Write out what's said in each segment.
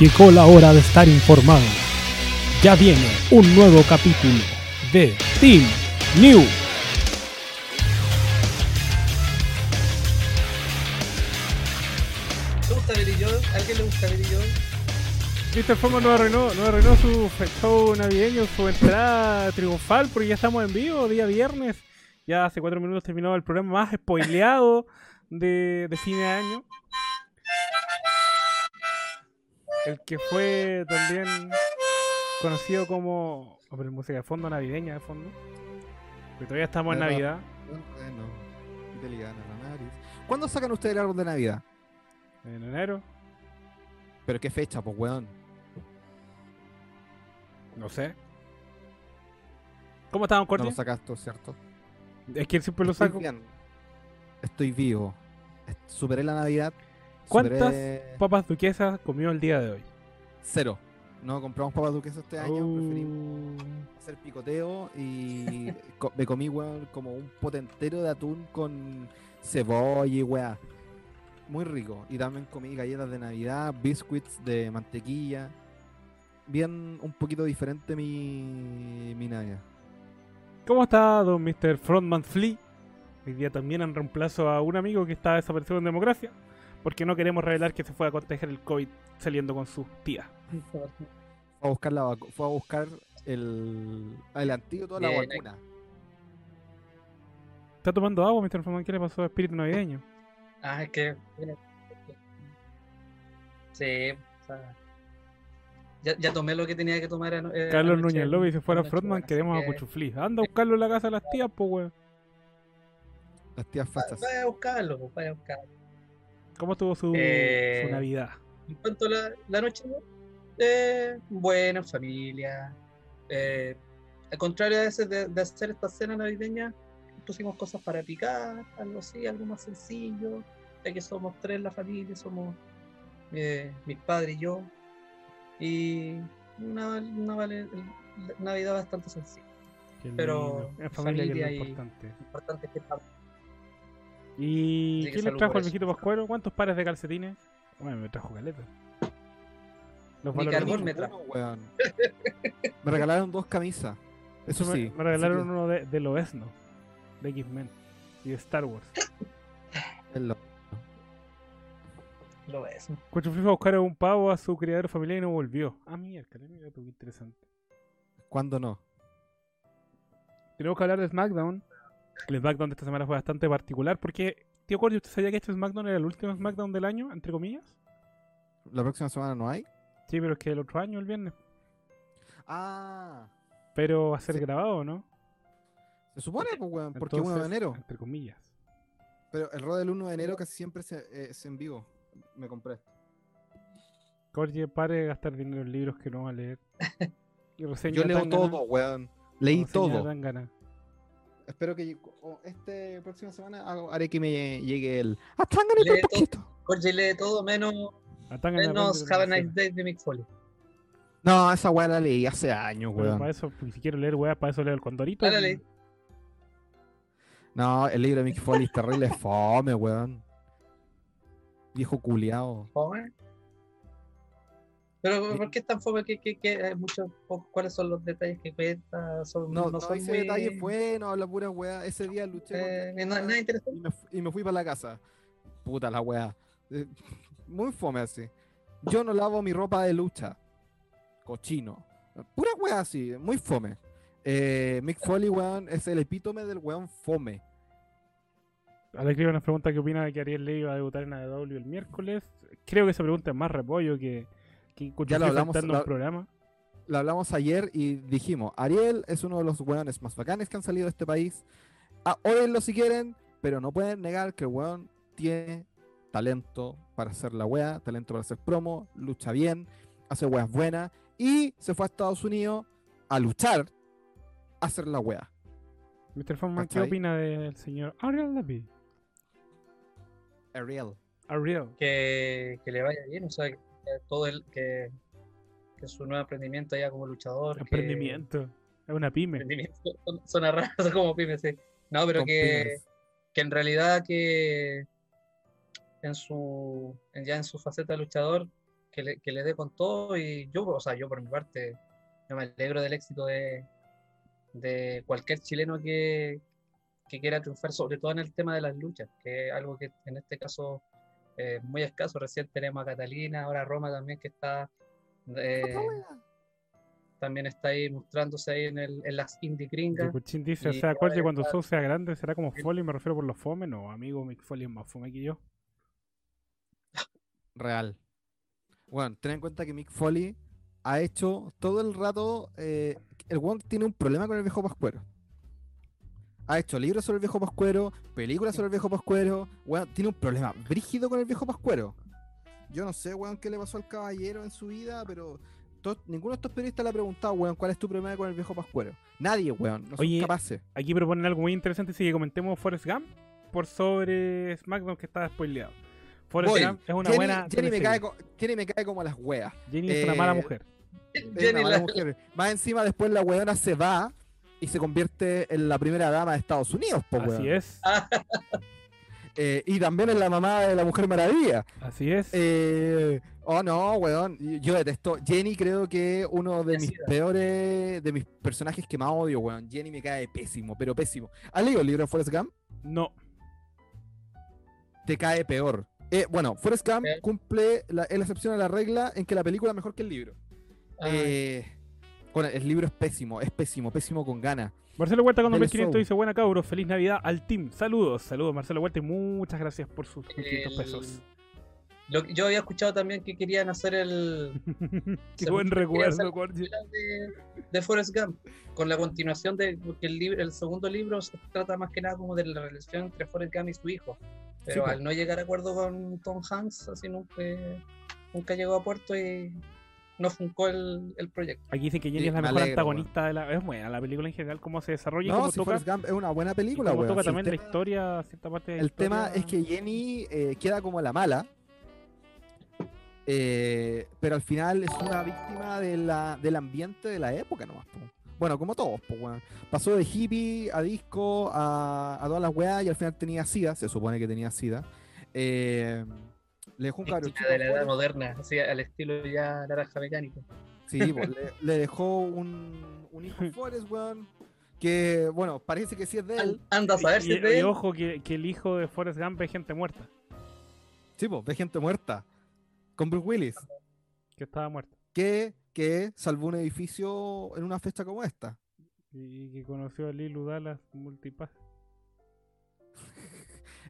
Llegó la hora de estar informado. Ya viene un nuevo capítulo de Team New. ¿Te gusta Billy Joel? ¿A alguien le gusta Billy Joel? Mr. Forma no arruinó, no arruinó su show navideño, su entrada triunfal, porque ya estamos en vivo, día viernes. Ya hace cuatro minutos terminó el programa más spoileado de, de fin de año. El que fue también conocido como. Pero música de fondo navideña de fondo. Porque todavía estamos en. Navidad. Bueno, la nariz. ¿Cuándo sacan ustedes el árbol de Navidad? En enero. ¿Pero qué fecha, pues, weón? No sé. ¿Cómo estamos, No Corti? lo sacaste, ¿cierto? es que siempre lo Estoy saco. bien. Estoy vivo. Superé la Navidad. ¿Cuántas papas duquesas comió el día de hoy? Cero. No compramos papas duquesas este año. Preferimos Uh, hacer picoteo y co- me comí, weón, como un potentero de atún con cebolla y weá. Muy rico. Y también comí galletas de Navidad, biscuits de mantequilla. Bien, un poquito diferente mi, mi Navidad. ¿Cómo está don Mr. Frontman Flea? Hoy día también han reemplazo a un amigo que está desaparecido en democracia. Porque no queremos revelar que se fue a contagiar el COVID saliendo con sus tías. Fue a buscar, la fue a buscar el, el antídoto a la Bien, vacuna. ¿Está tomando agua, Mr. Frontman? ¿Qué le pasó a espíritu navideño? Ah, es que. Sí, o sea, ya, ya tomé lo que tenía que tomar. eh, Carlos Núñez López, si fuera Frontman, queremos a Cuchuflí. Anda a buscarlo en la casa de las tías, pues, weón. Las tías fachas. Vaya a buscarlo, vaya a buscarlo. ¿Cómo estuvo su, Eh, su Navidad? En cuanto a la, la noche, eh, buena, en familia. Eh, al contrario a veces de, de hacer esta cena navideña, pusimos cosas para picar, algo así, algo más sencillo. Ya que somos tres la familia, somos eh, mis padres y yo. Y una, una Navidad bastante sencilla. Qué pero familia, que es familia y- importante. Importante es que ¿Y quién le salud trajo el eso. viejito Pascuero? ¿Cuántos pares de calcetines? Bueno, me trajo caleta. Los Ni carbón me trajo. weón. Me regalaron dos camisas. Eso me, sí. me regalaron uno de, de Loesno, de X-Men y de Star Wars. es lo-. Cuchuflí fue a buscar a un pavo a su criadero familiar y no volvió. Ah, mierda, mira tú, qué interesante. ¿Cuándo no? Tenemos que hablar de SmackDown. El SmackDown de esta semana fue bastante particular porque, tío Cordy, ¿usted sabía que este SmackDown era el último SmackDown del año, entre comillas? ¿La próxima semana no hay? Sí, pero es que el otro año, el viernes. Ah. Pero va a ser Sí. grabado, ¿no? Se supone, pues, weón, porque 1 de Entonces, enero. Entre comillas. Pero el rol del 1 de enero casi siempre se- eh, es en vivo. Me compré. Cordy, pare de gastar dinero en libros que no va a leer. Y Yo leo todo, weón. Leí todo. Espero que este próxima semana hago- haré que me llegue el. ¡Ah, ¡Atángale Lee un poquito! Jorge lee todo menos, menos Have a de Nice Day de Mick Foley. No, esa weá la leí hace años, weón. para eso, pues, si quiero leer weas, para eso leo el Condorito. Ah, la leí. No, el libro de Mick Foley es terrible fome, weón. Viejo culiao. Fome. Pero. ¿por qué es tan fome? ¿Qué, qué, qué, hay muchos, ¿Cuáles son los detalles que cuenta? Son, No, no, no, son ese muy... detalle es bueno, la pura weá. Ese día luché eh, no- nada interesante. y, me, y me fui para la casa. Puta la weá. Eh, Muy fome así. Yo no lavo mi ropa de lucha. Cochino. Pura weá así, muy fome. Eh, Mick Foley, weón, es el epítome del weón fome. Alex Riva nos pregunta qué opina de que Ariel Levy va a debutar en AEW el miércoles. Creo que esa pregunta es más repollo que, que Ya lo hablamos, en un programa. Lo hablamos ayer y dijimos, Ariel es uno de los weones más bacanes que han salido de este país. Ah, ódenlo si quieren, pero no pueden negar que el weón tiene talento para hacer la wea, talento para hacer promo, lucha bien, hace weas buenas y se fue a Estados Unidos a luchar, a hacer la wea. Mr. Foreman, ¿qué opina del señor Ariel Levy? Ariel. Ariel. Que, que le vaya bien, o sea, todo el... Que, que su nuevo emprendimiento ya como luchador. que- Emprendimiento. Es una pyme. emprendimiento, son- Suena raro, como pymes, sí. No, pero que, que en realidad que en su ya en su faceta de luchador que le, que le dé con todo y yo, o sea, yo por mi parte, yo me alegro del éxito de, de cualquier chileno que, que quiera triunfar, sobre todo en el tema de las luchas, que es algo que en este caso es muy escaso. Recién tenemos a Catalina, ahora Roma también que está eh, también está ahí mostrándose ahí en, el, en las indie gringas. Cuchín dice, o sea, ¿cuál que ahora cuando Soul sea grande será como Foley? Me refiero por los fome. No, amigo, Mick Foley es más fome que yo. Real. Bueno, ten en cuenta que Mick Foley ha hecho todo el rato. eh, el weón tiene un problema con el viejo Pascuero. Ha hecho libros sobre el viejo Pascuero, películas sobre el viejo Pascuero. Weón, tiene un problema brígido con el viejo Pascuero. Yo no sé, weón, qué le pasó al caballero en su vida, pero to- ninguno de estos periodistas le ha preguntado, weón, cuál es tu problema con el viejo Pascuero. Nadie, weón, no son Oye, capaces. Aquí proponen algo muy interesante, sí que comentemos Forrest Gump por sobre SmackDown que está spoileado. Forrest Voy. Gump es una Jenny, buena Jenny me cae Jenny me cae como las weas. Jenny es una mala eh, mujer. Es Jenny una mala la- mujer. Más encima, después la weona se va y se convierte en la primera dama de Estados Unidos, po, Así weón. es, Eh, y también en la mamá de la Mujer Maravilla. así es. Eh, oh, no, weón. Yo detesto. Jenny creo que es uno de mis peores, de mis personajes que más odio, weón. Jenny me cae pésimo, pero pésimo. ¿Has leído el libro de Forrest Gump? No, Te cae peor. Eh, bueno, Forrest Gump cumple la, es la excepción a la regla en que la película es mejor que el libro. Ah, Eh, bueno, el libro es pésimo, es pésimo, pésimo con ganas. Marcelo Huerta con Dale 2500 show. dice buena cabros, feliz Navidad al team. Saludos, saludos Marcelo Huerta y muchas gracias por sus 500 pesos. Lo que- yo había escuchado también que querían hacer el Qué Se buen recuerdo, Corgi. de, de Forrest Gump, con la continuación de porque el libro, el segundo libro se trata más que nada como de la relación entre Forrest Gump y su hijo. Pero po. al no llegar a acuerdo con Tom Hanks, así nunca, nunca llegó a puerto y no funcó el, el proyecto. Aquí dicen que Jenny Sí, es la me mejor alegro, antagonista de la. Es buena la película en general, cómo se desarrolla y No, cómo si toca. Forrest Gump es una buena y película, cómo toca también la tema- historia, cierta parte de la El tema es que Jenny eh, queda como la mala. eh, pero al final es una víctima de la, del ambiente de la época nomás. po. Bueno, como todos, po, weón. Pasó de hippie a disco a, a todas las weas y al final tenía sida, se supone que tenía sida. Eh, le dejó un cabrón Víctima de la edad moderna, así al estilo ya naranja mecánico. Sí, po, le, le dejó un, un hijo Forrest, weón. Que, bueno, parece que sí es de él. Anda a saber Y, si es y- de y él. ojo que, que el hijo de Forrest Gump es gente muerta, Sí, pues, ve gente muerta. Con Bruce Willis. que estaba muerta. Que, que salvó un edificio en una fecha como esta. Y que conoció a Lilu Dallas Multipass.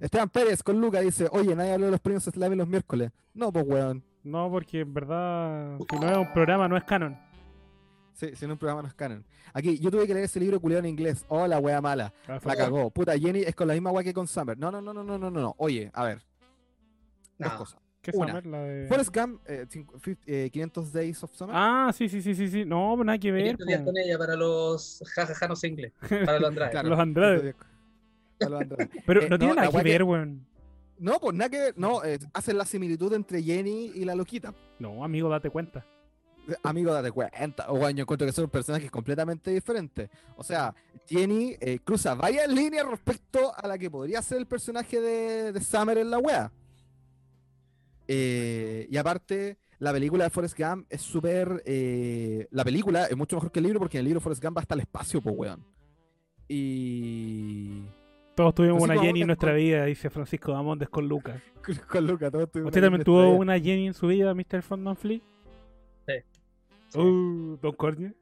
Esteban Pérez con Luca dice, oye, nadie habló de los premios Slam los miércoles. No, pues weón. No, porque en verdad, si no es un programa, no es canon. Sí, si no un programa no es canon. Aquí, yo tuve que leer ese libro culiado en inglés. Oh, la wea mala. Ah, La cagó. Puta, Jenny es con la misma wea que con Summer. No, no, no, no, no, no, no. Oye, a ver, dos No, cosas. ¿Qué una. Summer? La de... Forrest Gump, eh, cinco- fif- eh, 500 Days of Summer. Ah, sí, sí, sí, sí, sí. No, pues nada que ver. 500 días con ella para los jajaja no sé inglés, para los Andrade. Claro, los Andrade. Pero Eh, no tiene no, nada que ver, weón. No, pues nada que ver. No, eh, hacen la similitud entre Jenny y la loquita. No, amigo, date cuenta. Eh, Amigo, date cuenta. O bueno, yo encuentro que son personajes completamente diferentes. O sea, Jenny eh, cruza varias líneas respecto a la que podría ser el personaje de, de Summer en la wea. Y aparte, la película de Forrest Gump es súper. la película es mucho mejor que el libro porque en el libro Forrest Gump va hasta el espacio, pues weón. Y. Todos tuvimos una Jenny en nuestra con- vida, dice Francisco Amontes con Lucas. Con Luca, todo estoy ¿Usted también tuvo una Jenny en su vida, Mr. Fondman Flea? Sí. Uh, Don Cornio.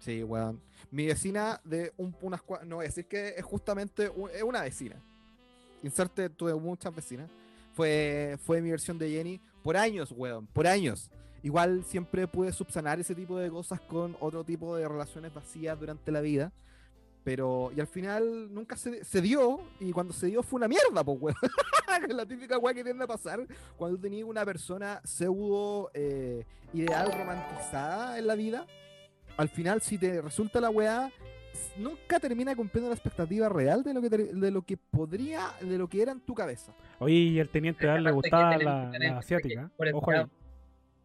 Sí, weón. Mi vecina de un, unas cua- No voy a decir que es justamente un- es una vecina. Inserte, tuve muchas vecinas. Fue, fue mi versión de Jenny por años, weón. Por años. Igual siempre pude subsanar ese tipo de cosas con otro tipo de relaciones vacías durante la vida. Pero, y al final nunca se, se dio. Y cuando se dio fue una mierda, pues, weón. Es la típica weá que tiende a pasar cuando tenías una persona pseudo eh, ideal romantizada en la vida al final, si te resulta la weá, nunca termina cumpliendo la expectativa real de lo que te- de lo que podría, de lo que era en tu cabeza. Oye, y el teniente Dan le gustaba la, la asiática. Ojo ahí.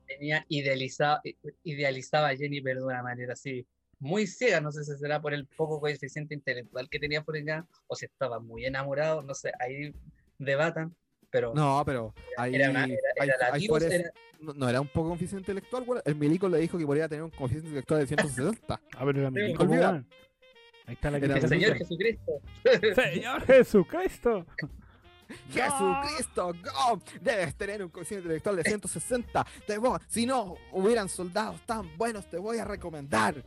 Tenía idealizado, idealizaba a Jenny, pero de una manera así muy ciega. No sé si será por el poco coeficiente intelectual que tenía Gump o si estaba muy enamorado. No sé, ahí debatan. pero No, pero ahí, era, una, era, era no, no era un poco coeficiente intelectual, weón. El milico le dijo que podría tener un coeficiente intelectual de 160. A ver, era mi Sí, hijo, olvida. weón. Ahí está la el Señor. Jesucristo. Señor Jesucristo. Jesucristo, go. Debes tener un coeficiente intelectual de 160. Te voy- si no hubieran soldados tan buenos, te voy a recomendar.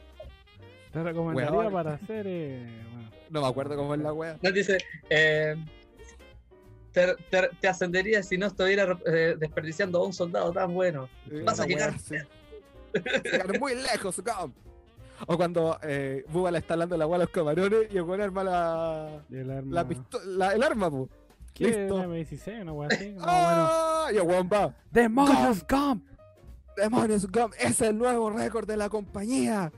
Te recomendaría Weón. para hacer. Eh, bueno, No me acuerdo cómo es la wea. Nos dice, eh, te, te- te ascendería si no estuviera eh, desperdiciando a un soldado tan bueno. Vas a llegar wea. Llegar muy lejos, go. O cuando eh, Bubba le está hablando la wea a los camarones y el weón arma la, y el arma. la pisto- la- el arma, pu. Listo. ¿Una M16? ¿Una wea así? No, bueno. ¡Ah! Y el weón va. ¡Demonios, Gump! Demonios, Gum, es el nuevo récord de la compañía.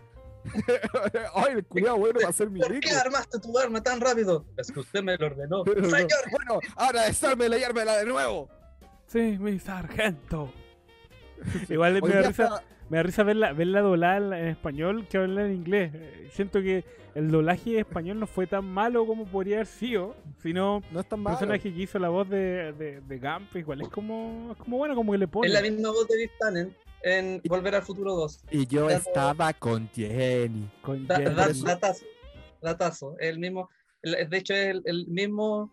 Ay, el culiado bueno va a ser mi ¿Por qué armaste tu arma tan rápido? Es que usted me lo ordenó. Señor, Bueno, ahora desármela y ármela de nuevo. Sí, mi sargento. Igual me da risa, está- me da risa verla, verla doblada en español que hablar en inglés. Eh, Siento que el doblaje español no fue tan malo como podría haber sido, sino no es tan el malo. personaje que hizo la voz de, de, de Gump igual es como, es como bueno, como que le pone. es la misma voz de Biff Tannen en Volver al Futuro 2. Y yo Dato- estaba con Jenny. con Da- Jenny. da- datazo. Datazo. El mismo, el- de hecho, es el, el mismo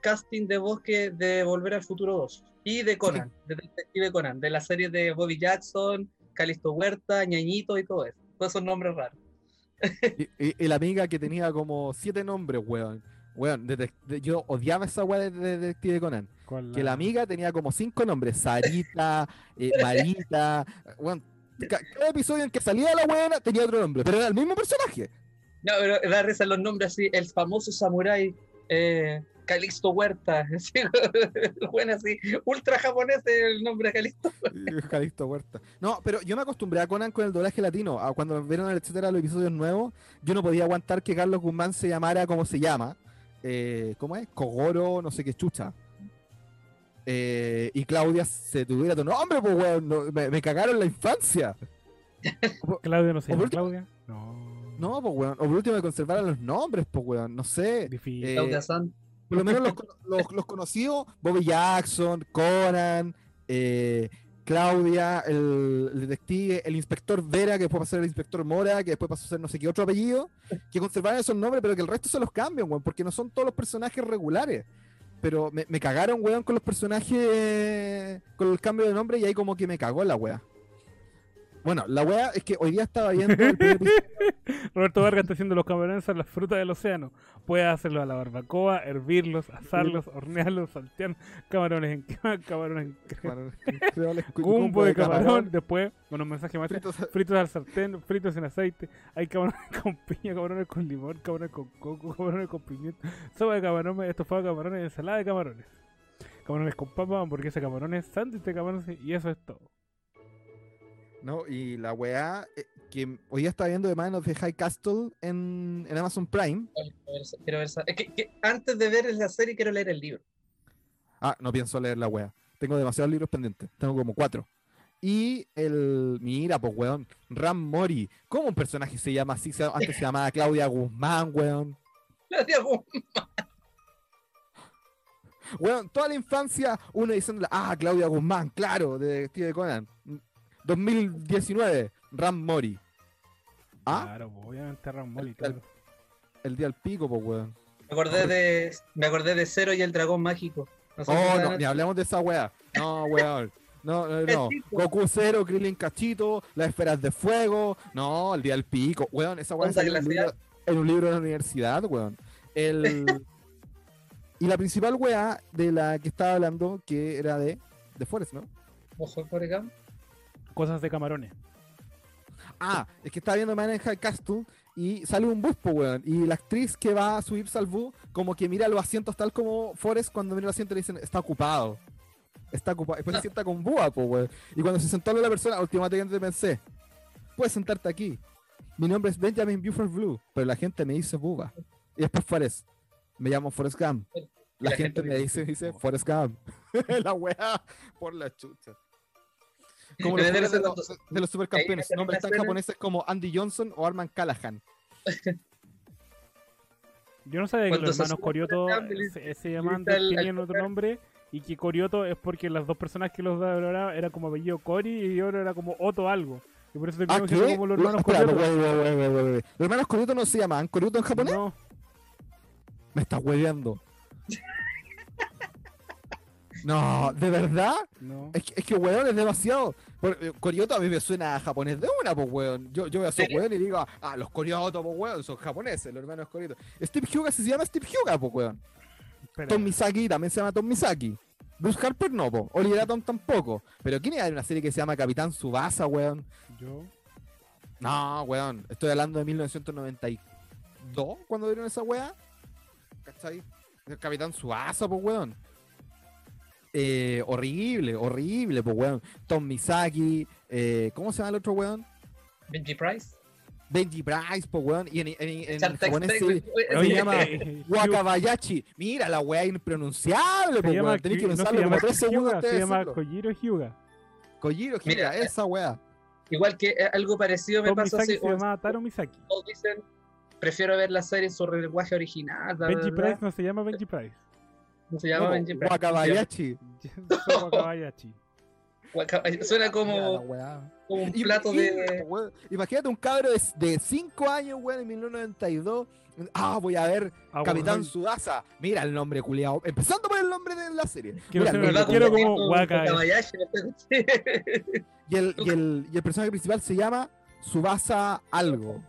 casting de voz que de Volver al Futuro 2. Y de Conan, de Detective Conan, de la serie de Bobby Jackson, Calisto Huerta, Ñañito y todo eso. Todos esos nombres raros. Y, y- y la amiga que tenía como siete nombres, weón. Weón, yo odiaba esa weá de, de Detective Conan. ¿Cuál Que la amiga tenía como cinco nombres. Sarita, eh, Marita. Weón, ca- cada episodio en que salía la weona tenía otro nombre, pero era el mismo personaje. No, pero da risa los nombres así. El famoso samurái eh, Calixto Huerta. bueno, así. Ultra japonés el nombre de Calixto. Calixto Huerta. No, pero yo me acostumbré a Conan con el doblaje latino. Cuando vieron el etcétera los episodios nuevos, yo no podía aguantar que Carlos Guzmán se llamara como se llama. Eh, ¿Cómo es? Kogoro, no sé qué chucha. Eh, y Claudia se tuviera tu nombre, pues weón. no, me, me cagaron la infancia. Claudia no se llama último- Claudia. No. No, pues weón. O por último me conservaron los nombres, pues weón. No sé. Difícil. Eh, Claudia San. Por lo menos los, los, los conocidos, Bobby Jackson, Conan, eh, Claudia, el, detective, el inspector Vera, que después pasó a ser el inspector Mora, que después pasó a ser no sé qué otro apellido, que conservaron esos nombres, pero que el resto se los cambian, weón, porque no son todos los personajes regulares. Pero me, cagaron, weón, con los personajes, con el cambio de nombre, y ahí como que me cagó la wea. Bueno, la wea es que hoy día estaba viendo el. Roberto Vargas está haciendo los camarones a las frutas del océano. Puede hacerlo a la barbacoa, hervirlos, asarlos, hornearlos, saltear camarones en camarones en crema, gumbo de camarón. Después, unos mensajes más fritos- fritos al sartén, fritos en aceite. Hay camarones con piña, camarones con limón, camarones con coco, camarones con pimiento, sopa de camarones, estofado de camarones, ensalada de camarones. Camarones con papa, hamburguesa de camarones, sándwich de camarones y eso es todo. No, y la weá eh, que hoy día está viendo de Man of the High Castle en, en Amazon Prime. Quiero ver esa- es que, que antes de ver la serie quiero leer el libro. Ah, no pienso leer la weá. Tengo demasiados libros pendientes. Tengo como cuatro. Y el. Mira, pues weón. Ram Mori. ¿Cómo un personaje se llama así? Antes se llamaba Claudia Guzmán, weón. Diego, Weón, toda la infancia uno diciéndole, ah, Claudia Guzmán, claro, de Detective Conan. 2019, Ram Mori. Ah, Claro, obviamente Ramón y todo. el día al pico, pues weón. Me acordé de, me acordé de Cero y el dragón mágico. No sé Oh, no, ni hablemos de esa weá. No, weón. No, no, no. El. Goku Cero, Krillin Cachito, las esferas de fuego. No, el día del pico. Weón, esa weá salió en un, libro, glacial. en un libro de la universidad, weón. El... y la principal weá de la que estaba hablando, que era de, de Forest, ¿no? Ojo Forrest Gump. Cosas de camarones. Ah, es que estaba viendo Man in High Castle y sale un bus, po, weón. Y la actriz que va a subirse al bus, como que mira los asientos tal como Forrest cuando mira el asiento le dicen, está ocupado. Está ocupado. Después se sienta con Búa, po, weón. Y cuando se sentó la persona, últimamente pensé, puedes sentarte aquí. Mi nombre es Benjamin Buford Blue, pero la gente me dice Búa. Y después Forrest. Me llamo Forrest Gump. La, gente, me dice, dice Forrest Gump. la weá por la chucha. Como los de, los, de los supercampeones. Nombres tan japoneses como Andy Johnson o Arman Callahan. Yo no sabía que los se hermanos Corioto cambio, se, se llamaban, grita el- tenían otro nombre y que Korioto es porque las dos personas que los doblaban era como apellido Kori y otro era como Otto algo. Y por eso ¿Ah, qué? siendo como los hermanos wey. ¿Los hermanos Korioto no se llaman Korioto en japonés? No, Me estás hueveando. No, ¿de verdad? no. Es que, es que weón, es demasiado. Por- eh, a mí me suena a japonés de una, pues weón. Yo, yo veo a esos weón y digo, ah, los Korioto, pues weón, son japoneses, los hermanos Korioto. Steve Hyuga se llama Steve Hyuga, pues weón. Espera. Tom Misaki también se llama Tom Misaki. Bruce Harper no, po. Oliver Atom tampoco. Pero ¿quién iba a ver una serie que se llama Capitán Subasa, weón? Yo. No, weón. Estoy hablando de 1992, cuando vieron esa weá. ¿Cachai? El Capitán Subasa, pues weón. Eh, horrible, horrible, pues weón. Tom Misaki, eh, ¿cómo se llama el otro weón? Benji Price. Benji Price, pues weón. Y en, en, en japonés se, se llama eh, Wakabayashi. Mira la weá impronunciable, pues weón. Tenés que no pensarlo llama como tres segundos se llama. Kojiro Hyuga. Kojiro Mira, Hyuga, esa weá. Igual que algo parecido me pasó Misaki así. se llama Taro Misaki. todos dicen, prefiero ver la serie en su lenguaje original. Benji. Price no se llama Benji Price. No se llama No, Benji Price. Wakabayashi. Suena como, como un Y- plato imagínate, de. weón, Imagínate un cabro de 5 años, weón, en 1992. Ah, voy a ver Ah, Capitán weón. Sudasa. Mira el nombre, culiao. Empezando por el nombre de la serie. Quiero Mira, ser quiero como Waka- y, el, y, el, y el personaje principal se llama Subasa algo.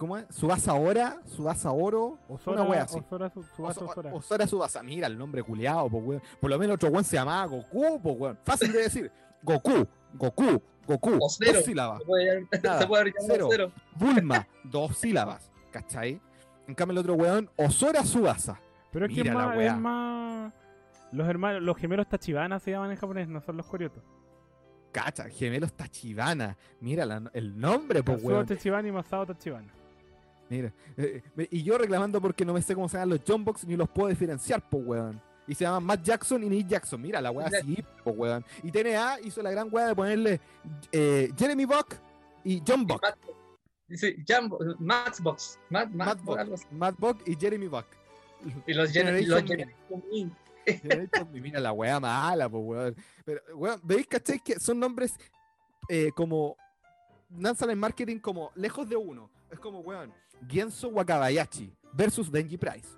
¿Cómo es? Subasa Ora, Subasa Oro. Osora, una wea así. Osora, Su- Tsubasa, Oso- Osora. Osora Subasa. Mira el nombre culiao, po, weón. Por lo menos otro weón se llamaba Goku, po, weón. Fácil de decir. Goku, Goku, Goku. O cero. Dos sílabas. Se puede, Nada, se puede llamar cero. cero. Bulma, dos sílabas, ¿cachai? En cambio el otro weón, Osora Subasa. Pero es que es más, es más. Los hermanos, los gemelos Tachibana se llaman en japonés, no son los Koryoto. Cacha, gemelos Tachibana. Mira la- el nombre, Kazuo weón. Tachibana y Masao Tachibana. Mira. eh, eh, y yo reclamando porque no me sé cómo se llaman los Jumbox ni los puedo diferenciar, pues weón. Y se llaman Matt Jackson y Nick Jackson. Mira la weá así, pues weón. Y TNA hizo la gran weá de ponerle eh, Jeremy Buck y John Buck. Dice Jumbo, Maxbox. Matt, Matt, Matt Buck. Matt Buck y Jeremy Buck. Y los Gen- Generation. Generation Mira la weá mala, pues weón. Pero, weón, ¿veis, cachai? Que son nombres eh, como. Lanzan en marketing como lejos de uno. Es como, weón, Genso Wakabayashi versus Denji Price.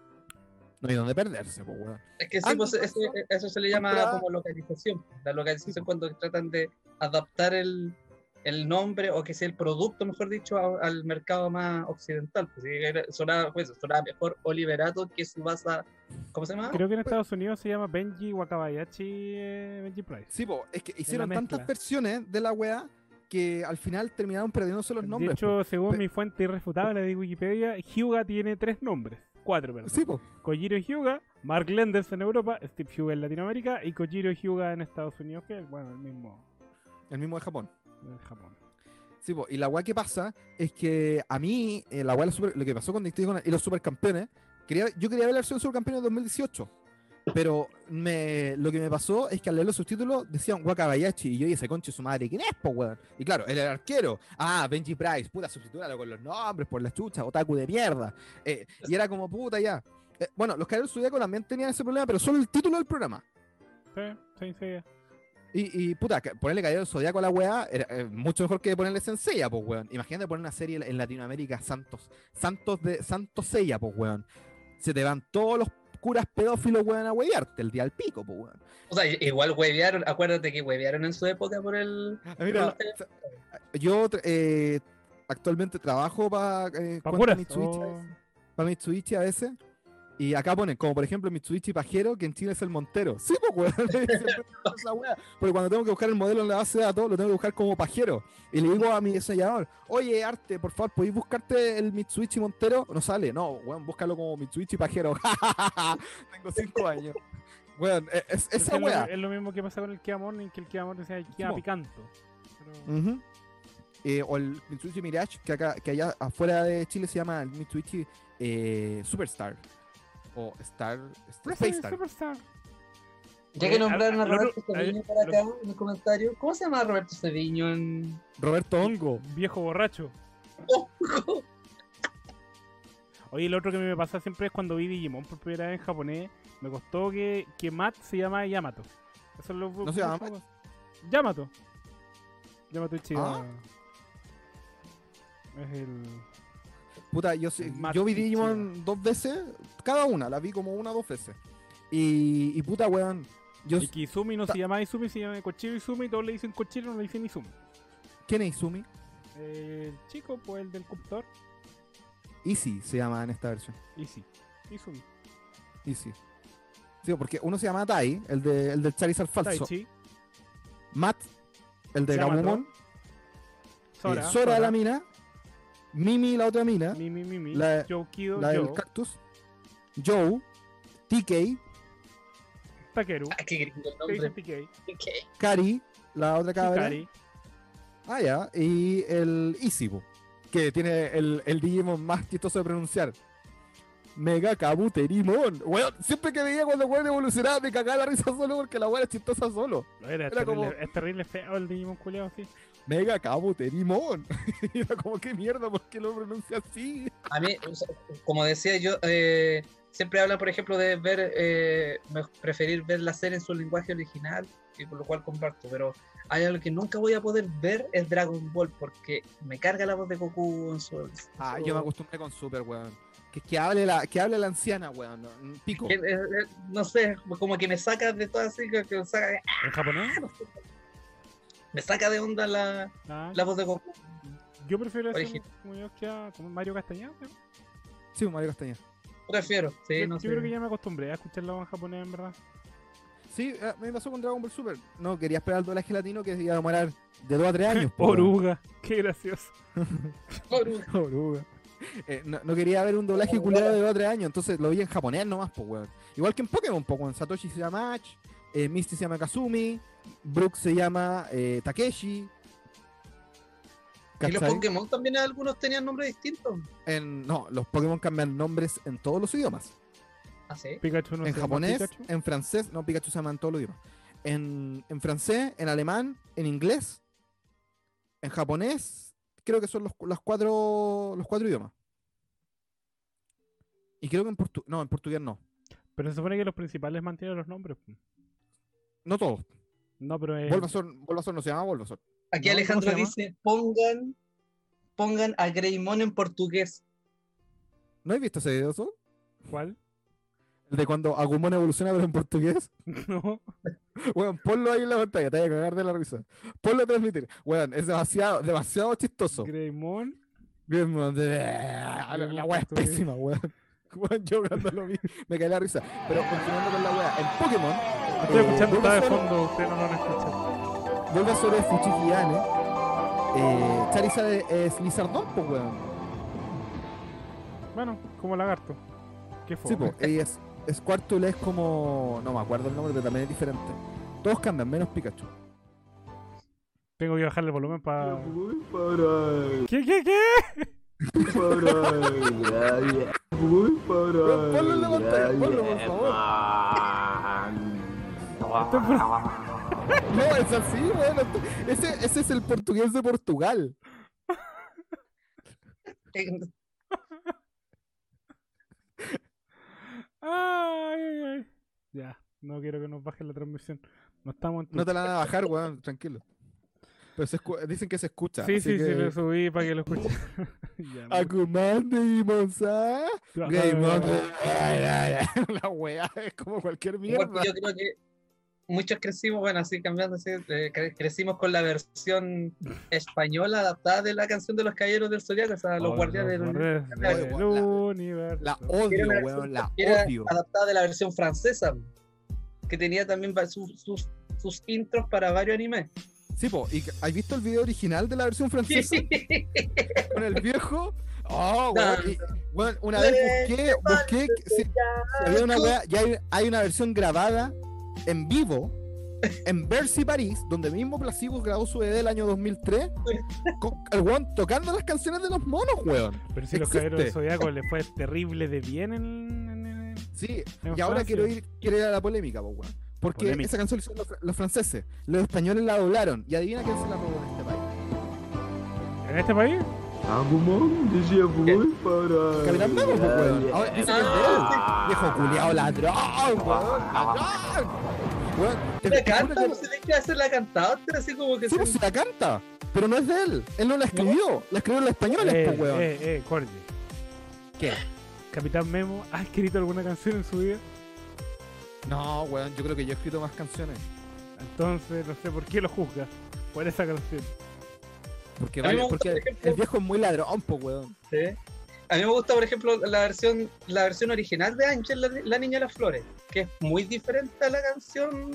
No hay donde perderse, pues weón. Es que sí, pues, Jackson eso se le llama contra- como localización. La localización cuando tratan de adaptar el, el nombre o que sea el producto, mejor dicho, a- al mercado más occidental. Pues, era- sonaba, pues, sonaba mejor Oliverato que su base. ¿Cómo se llama? Creo que en Estados Unidos se llama Benji Wakabayashi eh, Benji Price. Sí, po, es que hicieron tantas versiones de la weá que al final terminaron perdiéndose los de nombres. hecho, según Pe- mi fuente irrefutable de Wikipedia, Hyuga tiene tres nombres. Cuatro, perdón. Sí, po. Kojiro Hyuga, Mark Lenders en Europa, Steve Hyuga en Latinoamérica y Kojiro Hyuga en Estados Unidos, que es bueno, el mismo El mismo de Japón. en Japón. Sí, po, y la weá que pasa es que a mí, eh, la weá, de lo que pasó con Distrito y los supercampeones, quería, yo quería ver la versión supercampeones de 2018. Pero me, lo que me pasó es que al leer los subtítulos decían Wakabayashi y yo dije, conche su madre, ¿quién es, po, weón? Y claro, el arquero. Ah, Benji Price, puta, subtitúralo con los nombres, por la chucha, otaku de mierda. Eh, y era como, puta, ya. Eh, bueno, los Caballeros Zodíaco también tenían ese problema, pero solo el título del programa. Sí, sí, sí. Y, y puta, ponerle Caballero Zodíaco a la weá era eh, mucho mejor que ponerle Senseiya, pues weón. Imagínate poner una serie en Latinoamérica, Santos, Santos de Santos Seiya, pues weón. Se te van todos los curas pedófilos, weón, a huevearte el día al pico, pues weón. O sea, igual huevearon, acuérdate que huevearon en su época por el. Ah, yo eh, actualmente trabajo para eh, Pa'. Mitsubishi, Oh, para Mitsubishi a veces. Y acá ponen, como por ejemplo Mitsubishi Pajero, que en Chile es el Montero. Sí, pues, weón. Porque cuando tengo que buscar el modelo en la base de datos, lo tengo que buscar como Pajero. Y le digo a mi diseñador, oye, Arte, por favor, ¿podéis buscarte el Mitsubishi Montero? No sale. No, weón, búscalo como Mitsubishi Pajero. tengo cinco años. Weón, e- es, es, esa lo, weá. es lo mismo que pasa con el Kia Morning, que el Kia Morning decía Kia po. Picanto. Pero-. Eh, o el Mitsubishi Mirage, que, acá, que allá afuera de Chile se llama el Mitsubishi eh, Superstar. O Star. Space Star. Superstar. Ya que nombraron a al- al Roberto Cediño por acá en el comentario, ¿cómo se llama Roberto Cediño en. Roberto Hongo. Viejo borracho. Oye, lo otro que me pasa siempre es cuando vi Digimon por primera vez en japonés Me costó que, que Matt se llama Yamato. Eso es lo ¿No se llama Yamato. Yamato Ichigo. Ah. Es el. Puta, yo, yo vi. Digimon dos veces, cada una, la vi como una o dos veces. Y, y puta, weón. Yo, Y que Izumi no se llama Izumi, se llama Kochiro Izumi. Todos le dicen Kochiro, no le dicen Izumi. ¿Quién es Izumi? El chico, pues el del computador. Easy se llama en esta versión. Easy. Izumi. Easy. Sí, porque uno se llama Tai, el, de, el del Charizard falso. Taichi. Matt, el de. Gabumon. Sora. eh, Sora, la mina. Mimi, la otra mina. Mimi, Mimi. La- Joe Kido. la del cactus. Joe. TK. Takeru. Ah, qué. ¿Qué? Kari, la otra cabra. Hikari. Ah, ya. Y el po, que tiene el, el Digimon más chistoso de pronunciar. Mega Kabuterimon. Weón, siempre que veía cuando el weón evolucionaba me cagaba la risa solo porque la weón es chistosa solo. Era, Era terrible, como- es terrible feo el Digimon culiao, sí. Mega Kabuterimon. y era como, ¿qué mierda? ¿Por qué lo pronuncia así? A mí, como decía yo, eh, siempre hablan, por ejemplo, de ver, eh, me- preferir ver la serie en su lenguaje original, y por lo cual comparto, pero hay algo que nunca voy a poder ver es Dragon Ball, porque me carga la voz de Goku en su... Ah, su- yo me acostumbré con Super, weón. Que, que hable la, que hable la anciana, weón. no, Pico. que, eh, eh, no sé, como que me saca de todo así, que, que me, saca, ¿En japonés? Me saca de onda la, Ah, la voz de Goku. yo prefiero ese Original. como yo Mario Castañeda. ¿no? Sí, Mario Castañeda. Prefiero, sí, yo no yo sé. creo que ya me acostumbré a escuchar la voz en japonés, en verdad. Sí, eh, me pasó con Dragon Ball Super. No, quería esperar el doblaje latino que iba a demorar de 2 a 3 años. Oruga, qué gracioso. Oruga. Eh, no, no quería ver un doblaje culiado de 2 a 3 años, entonces lo vi en japonés nomás, pues, weón. Igual que en Pokémon, pues, weón. Satoshi Ash, eh, Misty se llama Kazumi, Brooke se llama eh, Takeshi. Y los. Pokémon también algunos tenían nombres distintos. En- no, los Pokémon cambian nombres en todos los idiomas. ¿Ah, sí? Pikachu no en se llama japonés, Pikachu. en francés, no, Pikachu se llama en todos los idiomas. En, en francés, en alemán, en inglés, en japonés, creo que son los, los cuatro los cuatro idiomas. Y creo que en portugués, no, en portugués no. Pero se supone que los principales mantienen los nombres. No todos. No, pero es. Bulbasaur, Bulbasaur no se llama Bulbasaur. Aquí No, ¿cómo Alejandro dice, pongan, pongan a Greymon en portugués. ¿No has visto ese video, Sol? ¿Cuál? El de cuando Agumon evoluciona pero en portugués. No. Weón, ponlo ahí en la pantalla, te voy a cagar de la risa. Ponlo a transmitir. Weón, es demasiado, demasiado chistoso. Greymon. Bien, weón, de- La, la wea es pésima, weón. Weón, yo cuando lo vi me caí la risa. Pero continuando con la wea, en Pokémon, Estoy Eh, escuchando, está de fondo. Ustedes no lo han escuchado. Bulbasaur es Fuchikiane. Eh, Charizard es Lizardón, pues weón. Bueno, como lagarto. Qué Sí, fue. pues. Y es, Squirtle es como. No me acuerdo el nombre, pero también es diferente. Todos cambian, menos Pikachu. Tengo que bajarle el volumen para. ¿Qué, qué, qué? para, muy para. Ponlo en la pantalla, ponlo, por favor. No, es así, weón. Ese, ese es el portugués de Portugal. Ay, ay, ay. Ya, no quiero que nos baje la transmisión. No estamos No te la van a bajar, weón, tranquilo. Pero se dicen que se escucha. Sí, así sí, sí, lo subí para que lo escuchen. Agumon de Monza. La wea es como cualquier mierda. yo creo que muchos crecimos, bueno, así cambiando, así, eh, cre- crecimos con la versión española adaptada de la canción de los Caballeros del Zodiaco, o sea, los Oh, guardianes del la- universo. La odio, la odio. adaptada de la versión francesa, que tenía también sus, sus, sus intros para varios animes. Sí, po, ¿y has visto el video original de la versión francesa? Con el viejo. Oh, weón, y- weón, una vez busqué, busqué que- si- si había una ya hay, hay una versión grabada en vivo en Bercy, París, donde mismo Placibus grabó su ED el año 2003, con el weón tocando las canciones de los monos, weón. Pero si los caballeros del zodiaco le fue terrible de bien en. en- en- Sí, En y ahora quiero ir, quiero ir a la polémica, po, weón. Porque Polémica. esa canción la hicieron los, los franceses, los españoles la doblaron, y adivina quién se la robó en este país. ¿En este país? Agumon decía voy para. Capitán Memo, pues, weón. Ahora dice que es de él. Ah, Viejo culiao ladrón, weón. Ladrón. Weón, te- La te juro canta, que- no sé de qué hacer la cantante, así como que Sí, pues se- la canta. Pero no es de él. Él no la escribió. La escribió en español, Eh, pues, weón. eh, eh, Cordy. ¿Qué? Capitán Memo, ¿ha escrito alguna canción en su vida? No, weón, yo creo que yo he escrito más canciones. Entonces, no sé por qué lo juzgas por esa canción. Porque, A mí me vale, gusta, porque por ejemplo- el viejo es muy ladrón, pues, weón. Sí. A mí me gusta, por ejemplo, la versión, la versión original de Ángel, la, la Niña de las Flores, que es muy diferente a la canción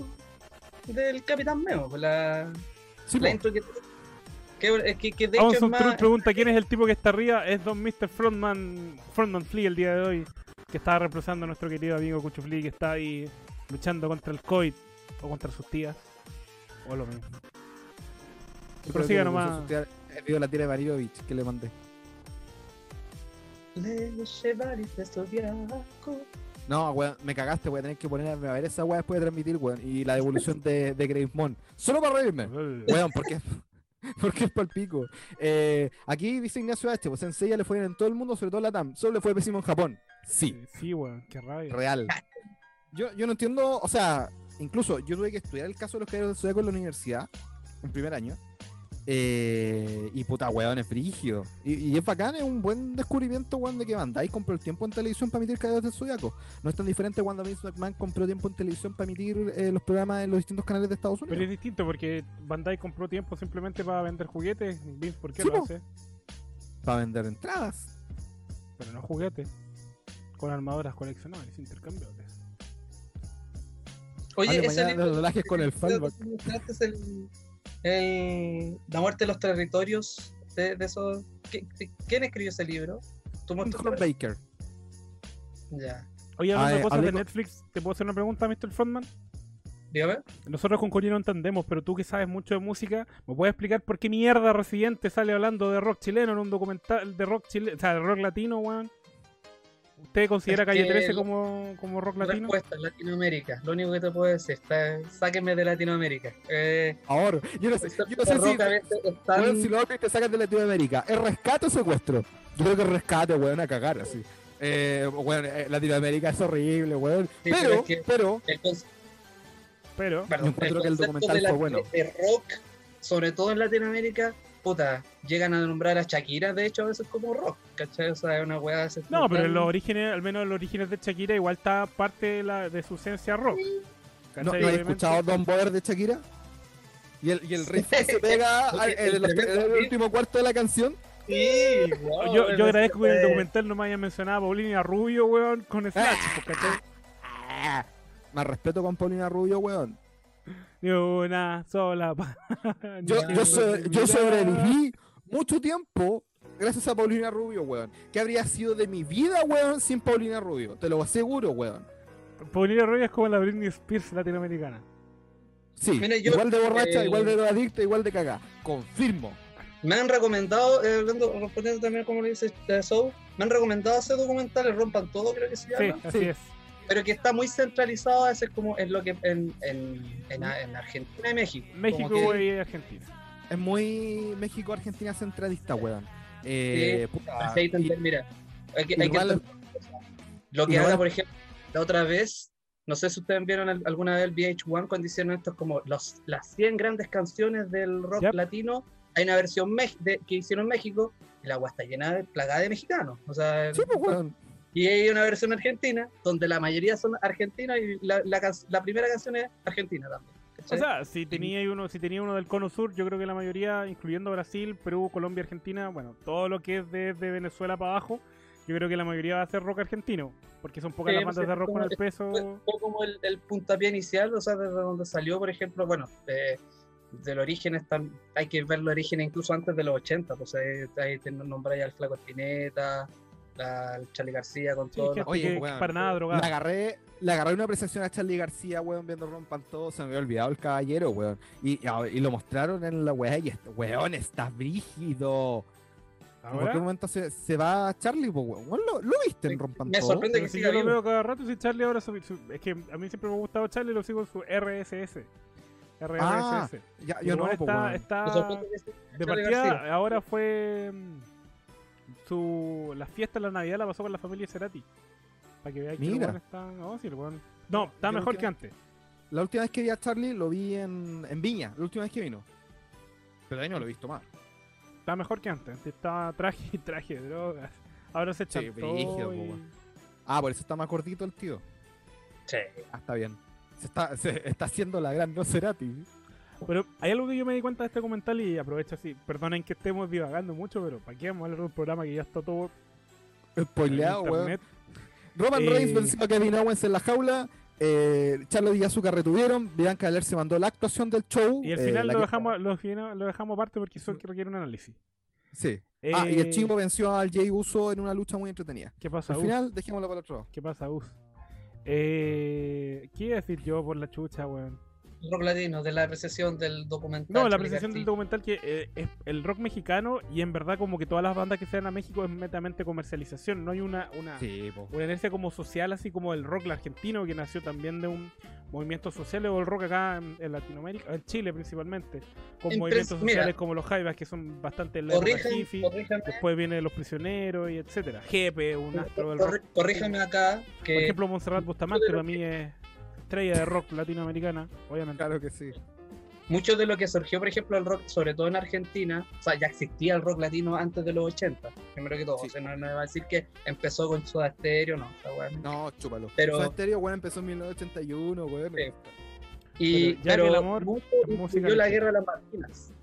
del Capitán Memo. La, Sí, la po. intro que, que, que, que de hecho es más... Pregunta quién es el tipo que está arriba. Es Don Mr. Frontman, Frontman Flea el día de hoy. Que está reemplazando a nuestro querido amigo Cucho Flea, que está ahí luchando contra el COVID o contra sus tías. O lo mismo. Creo prosiga nomás. El video de la tira de Mariovich que le mandé. Le llevaré. No, weón, me cagaste, voy a tener que ponerme a ver esa weá después de transmitir, weón. Y la devolución de, de Gravemon. Solo para reírme. Weón, porque, porque es pa'l pico. Eh, aquí dice Ignacio H. Pues Sensei ya le fue bien en todo el mundo, sobre todo en la TAM. Solo le fue pésimo en Japón. Sí, Sí, weón, qué rabia. real. Yo, yo no entiendo, o sea, incluso yo tuve que estudiar el caso de los caballeros del Zodiaco en la universidad, en primer año. Eh, y puta, weón, es frigio. Y, y es bacán, es un buen descubrimiento, weón, de que Bandai compró el tiempo en televisión para emitir Caballeros del Zodiaco. No es tan diferente cuando Vince McMahon compró tiempo en televisión para emitir eh, los programas en los distintos canales de Estados Pero es Unidos. distinto porque Bandai compró tiempo simplemente para vender juguetes. Vince, ¿por qué Sí, lo hace? Para vender entradas. Pero no juguetes. Con armaduras coleccionables, intercambiables. Oye, Vale, ese mañana libro- los doblajes con el el, el- La muerte de los territorios de, de esos. ¿Qui- qui- ¿Quién escribió ese libro? ¿Tú muestras? Baker. Ya. Oye, hablando Ah, de eh, cosas de Netflix, ¿te puedo hacer una pregunta, Mr. Frontman? Dígame. Nosotros con Cory no entendemos, pero tú que sabes mucho de música, ¿me puedes explicar por qué mierda Residente sale hablando de rock chileno en un documental de rock chileno, o sea, de rock latino, weón? ¿Usted considera Es Calle que 13 el- como, como rock latino? Respuesta, Latinoamérica. Lo único que te puedo decir, está, sáquenme de Latinoamérica. Eh, Ahora, yo no sé, yo no sé el si, veces es tan- weón, si los te sacan de Latinoamérica, ¿es rescate o secuestro? Yo creo que es rescate, weón, a cagar así. Eh, weón, eh, Latinoamérica es horrible, weón. Sí, pero pero, es que- pero, el con- Pero, perdón, encuentro que el documental fue bueno. De rock, sobre todo en Latinoamérica, puta, llegan a nombrar a Shakira, de hecho, a veces como rock, ¿cachai? O sea, es una weá de ese no, pero en los orígenes, al menos en los orígenes de Shakira, igual está parte de, la, de su esencia rock. ¿no, ¿cachai? ¿no has escuchado Don Boer de Shakira? Y el, y el riff se pega al- en, el, último cuarto de la canción. Sí, wow, Yo, yo agradezco que en el eh, documental no me hayan mencionado a Paulina Rubio, weón, con Slash, ¿cachai? Más respeto con Paulina Rubio, weón. Ni una sola pa- Yo, yo, so- yo sobreviví mucho tiempo gracias a Paulina Rubio, weón. ¿Qué habría sido de mi vida, weón, sin Paulina Rubio? Te lo aseguro, weón. Paulina Rubio es como la Britney Spears latinoamericana. Sí, Mira, yo, igual de borracha, eh, igual de adicta, igual de cagá. Confirmo. Me han recomendado, eh, hablando, respondiendo también como le dice eh, Soul, me han recomendado ese documental, el Rompan Todo, creo que se Sí, llama, así Sí. es. Pero que está muy centralizado a veces como en lo que en, en, en, en Argentina y México. México que- y Argentina. Es muy México-Argentina centralista, weón. Eh, puta, Así hay que y- entender, mira, hay que, hay que igual- cosa. lo que igual- ahora, por ejemplo, la otra vez, no sé si ustedes vieron al- alguna vez el VH1 cuando hicieron estos como los, las 100 grandes canciones del rock Yep. latino, hay una versión de, que hicieron en México y la agua está llena de plagada de mexicanos. O sea, Sí, pues, weón. Y hay una versión argentina donde la mayoría son argentinas y la, la, la primera canción es argentina también. O sea, si tenía uno, si tenía uno del cono sur, yo creo que la mayoría, incluyendo Brasil, Perú, Colombia, Argentina, bueno, todo lo que es de, de Venezuela para abajo, yo creo que la mayoría va a ser rock argentino, porque son pocas Sí, las bandas de rock con el peso. fue, como el, el puntapié inicial, o sea, desde donde salió, por ejemplo, bueno, eh, del origen están, hay que ver los orígenes incluso antes de los 80, pues ahí, ahí nombráis al Flaco Espineta, al Charlie García con Sí, todo. gente Oye, que, weón, para nada Le drogada. agarré, le agarré una presentación a Charlie García, weón, viendo Rompan Todo. Se me había olvidado el caballero, weón. Y, y lo mostraron en la weá y este weón está brígido. ¿En cualquier momento se, se va Charlie, pues, weón. ¿Lo, lo viste en Rompan me Todo? sorprende que si siga yo lo veo cada rato, si Charlie ahora su- su- es que a mí siempre me ha gustado Charlie, lo sigo en su RSS. RSS. Ah, Ya, yo no, pues, está, weón. está Me sorprende que siga de partida, García. ahora fue mm, Su, la fiesta de la Navidad la pasó con la familia Cerati. Para que veáis que el Mira. está. No, sí, el weón- No, está mejor que antes. La última vez que vi a Charlie lo vi en, en Viña, la última vez que vino. Pero ahí no lo he visto más. Está mejor que antes. Antes estaba traje y traje de drogas. Ahora se Sí, chantó brígido, po, y- weón. Ah, por eso está más cortito el tío. Sí. Ah, está bien. Se está, se está haciendo la gran no Cerati. Pero hay algo que yo me di cuenta de este documental y aprovecho así. Perdonen que estemos divagando mucho, pero ¿para qué vamos a hablar de un programa que ya está todo Spoileado, weón. Roman Eh, Reigns venció a Kevin Owens en la jaula. Eh, Charlo y Azúcar retuvieron. Bianca Belair se mandó la actuación del show. Y al eh, final lo dejamos, lo, dejamos aparte porque eso requiere un análisis. Sí. Ah, y el Eh, chivo venció al Jay Uso en una lucha muy entretenida. ¿Qué pasa, Al final, dejémoslo para el otro lado. ¿Qué pasa, Gus? Eh, ¿Qué iba a decir yo por la chucha, weón? Rock latino, de la apreciación del documental. No, la apreciación del documental que eh, es el rock mexicano y en verdad como que todas las bandas que se dan a México es netamente comercialización, no hay una, una, Sí, una inercia como social así como el rock argentino que nació también de un movimiento social o el rock acá en, en Latinoamérica, en Chile principalmente, con Impres- movimientos mira. sociales como los Jaivas que son bastante en la época Corrijan- hippie, corríjame, después vienen los prisioneros y etcétera. Jepe, un astro del rock. corríjame acá Por que ejemplo, Montserrat Bustamante para mí es estrella de rock latinoamericana, obviamente. Claro que sí. mucho de lo que surgió, por ejemplo, el rock, sobre todo en Argentina, o sea, ya existía el rock latino antes de los 80, primero que todo. Sí. O sea, no, no me va a decir que empezó con Soda Stereo, no, esa weá no. No, chúpalo. Pero- Soda Stereo, weón, empezó en 1981, weón. Sí. Y, Pero ya que pero el amor mucho la guerra de las Malvinas.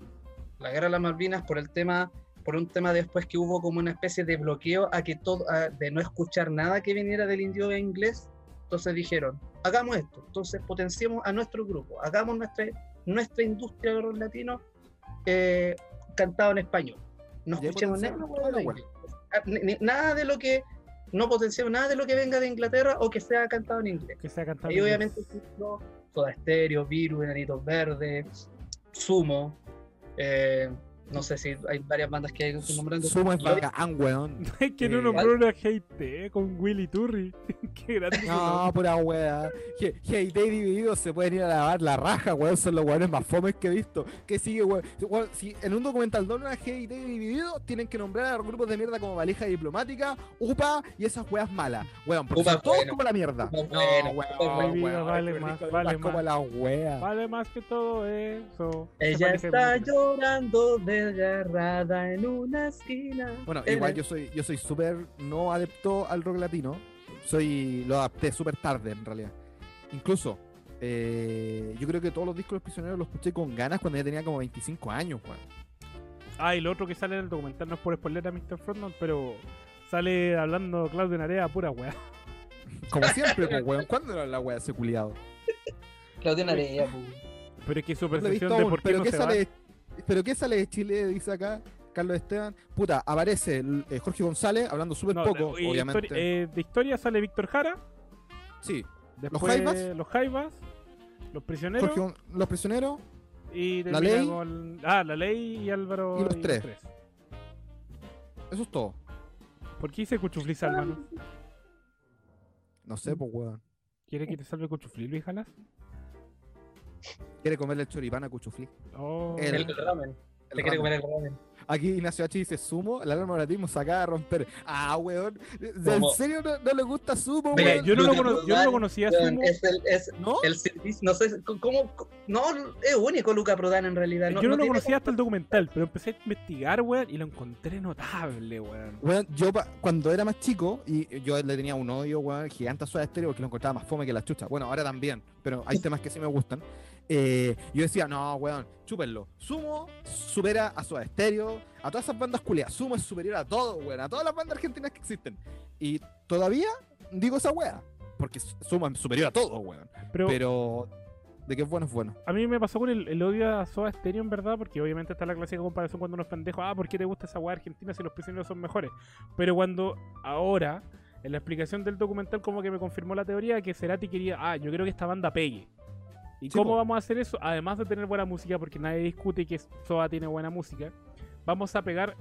La guerra de las Malvinas por el tema, por un tema después que hubo como una especie de bloqueo a que todo, a- de no escuchar nada que viniera del idioma inglés. Entonces dijeron, hagamos esto, entonces potenciemos a nuestro grupo, hagamos nuestra, nuestra industria de rock latino eh, cantado en español. No escuchemos nada. Ah, nada de lo que, no potenciamos nada de lo que venga de Inglaterra o que sea cantado en inglés. Que sea cantado. Y en obviamente Soda Stereo, Virus, Enanitos Verdes, Sumo. eh, no sé si hay varias bandas que hay estoy nombrando. Sumo es bacán, weón. Es que no Eh, nombró una GT con Willy Turri. Qué grande. No, nombre. pura wea. Hey, hey, Day dividido se pueden ir a lavar la raja, weón. Son los weones más fomes que he visto. Que sigue, weón. Si en un documental doblan a Hey Day dividido, tienen que nombrar a grupos de mierda como Valija Diplomática, UPA y esas weas malas. Weón, porque son todos como la mierda. No, weón, vale qué más, vale como más. la wea. Vale más que todo eso. Ella está pareja de llorando desgarrada en una esquina. Bueno, En igual el- yo soy yo soy súper no adepto al rock latino. Soy lo adapté súper tarde en realidad. Incluso eh, yo creo que todos los discos de los prisioneros los escuché con ganas cuando ya tenía como 25 años, weón. Ah, y lo otro que sale en el documental no es por spoiler a Mr. Frontman, pero sale hablando Claudio Narea pura weá. Como siempre, pues, weón. ¿Cuándo era la wea ese culiado? Claudia Narea, pu. Pero es que su percepción de aún, por qué pero no ¿qué se sale? ¿Pero qué sale de Chile? Dice acá Carlos Esteban. Puta, aparece eh, Jorge González hablando súper No, poco, y obviamente. histori- eh, de historia sale Víctor Jara. sí, Después, Jaivas? Los Jaivas. Los prisioneros. Jorge Los Prisioneros. y La Ley. con- Ah, la ley y Álvaro. Y los tres. Eso es todo. ¿Por qué dice Cuchuflí Salmano? No sé, pues, weón. ¿Quiere que te salve Cuchuflí, Luis Jalas? Quiere comerle el choripán a Cuchuflí. Oh. El- El, ramen. El quiere comer el ramen. Aquí Ignacio H dice sumo, el alarma oratismo se acaba de romper. Ah, weón. ¿En ¿Cómo? serio no, no le gusta sumo, Mira, weón? yo no, lo Luis cono- yo no lo conocía Weón, Sumo. Es el, es ¿No? el servicio, no sé, ¿cómo? No, es único Luca Prodan en realidad. No, yo no, lo conocía hasta el documental, pero empecé a investigar, weón, y lo encontré notable, weón. Weón, yo pa- cuando era más chico, y yo le tenía un odio, weón, gigante a Soda Stereo porque lo encontraba más fome que la chucha. Bueno, ahora también, pero hay temas que sí me gustan. Eh, yo decía, no, weón, chúpenlo. Sumo supera a Soda Stereo, a todas esas bandas culiadas. Sumo es superior a todo, weón, a todas las bandas argentinas que existen. Y todavía digo esa wea, porque Sumo es superior a todo, weón. Pero, Pero de que es bueno es bueno. a mí me pasó con el, el odio a Soda Stereo, en verdad, porque obviamente está la clásica comparación cuando uno es pendejo, ah, ¿por qué te gusta esa weá argentina si los prisioneros son mejores? Pero cuando ahora, en la explicación del documental, como que me confirmó la teoría que Cerati quería, ah, yo creo que esta banda pegue. ¿Y Sí, cómo po. vamos a hacer eso? Además de tener buena música, porque nadie discute que Soda tiene buena música, vamos a pegar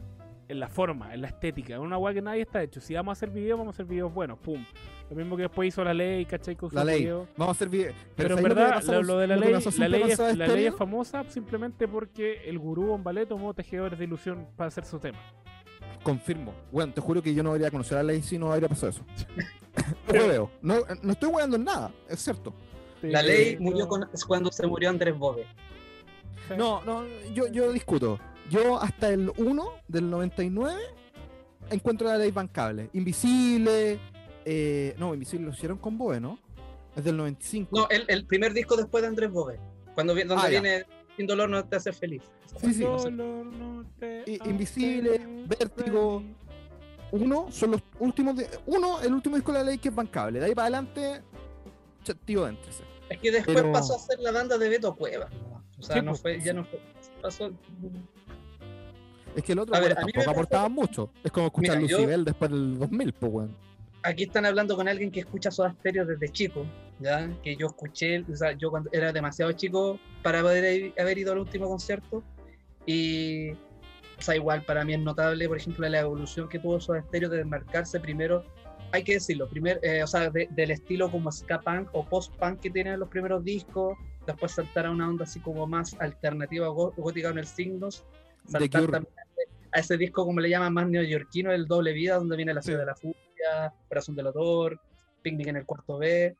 en la forma, en la estética, en una weá que nadie está hecho. Si vamos a hacer videos, vamos a hacer videos buenos, pum. Lo mismo que después hizo la ley, ¿cachai? Con La ley. videos. Vamos a hacer video. Pero, en ¿sabes lo que me verdad, lo, de la lo ley, la ley, es, Soda la ley Stereo? es famosa simplemente porque el gurú Bombalé tomó tejedores de ilusión para hacer su tema. Confirmo. Bueno, te juro que yo no habría conocido a la ley si no habría pasado eso. no. No, no estoy weando en nada, es cierto. La ley murió con- es cuando se murió Andrés Bove. No, no, yo, yo discuto. Yo hasta el 1 del 99 encuentro la ley bancable. Invisible. eh, no, Invisible lo hicieron con Boe, ¿no? Es del 95. No, el, el primer disco después de Andrés Bove. Cuando donde Ah, ya. viene Sin dolor no te hace feliz. Sí, sí. Dolor no te Invisible, Vértigo. feliz. Uno son los últimos de. Uno, el último disco de la ley que es bancable. De ahí para adelante, tío, éntrese. Es que después Pero- pasó a ser la banda de Beto Cuevas. ¿no? O sea, Sí, no pues, fue, ya no fue. Pasó. Es que el otro A ver, me tampoco pasa- aportaba mucho. Es como escuchar Mira, yo- Lucibel después del 2000, pues, weón. Aquí están hablando con alguien que escucha Soda Stereo desde chico, ¿ya? Que yo escuché, o sea, yo cuando era demasiado chico para poder haber ido al último concierto. Y, o sea, igual para mí es notable, por ejemplo, la evolución que tuvo Soda Stereo de desmarcarse primero, hay que decirlo, primer, eh, o sea, de- del estilo como ska punk o post punk que tienen los primeros discos, después saltar a una onda así como más alternativa gó- gótica en el signos, saltar también a ese disco como le llaman más neoyorquino, el doble vida, donde viene la Sí. ciudad de la furia, Corazón del Odor, Picnic en el cuarto B,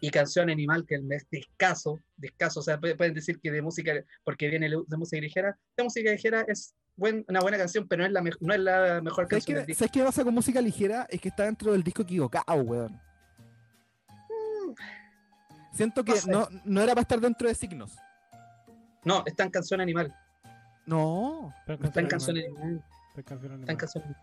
y Canción Animal, que es discaso, discaso, o sea, pu- pueden decir que de música, porque viene de música ligera, de música ligera es buen- una buena canción, pero no es la, mej- no es la mejor ¿Sabes canción disco. ¿Sabes qué pasa con música ligera? Es que está dentro del disco equivocado, weón. Siento que no sé. no, no era para estar dentro de signos. No, está en Canción Animal, No. está en Canción animal, Animal, está en canción está en animal. Canción Animal.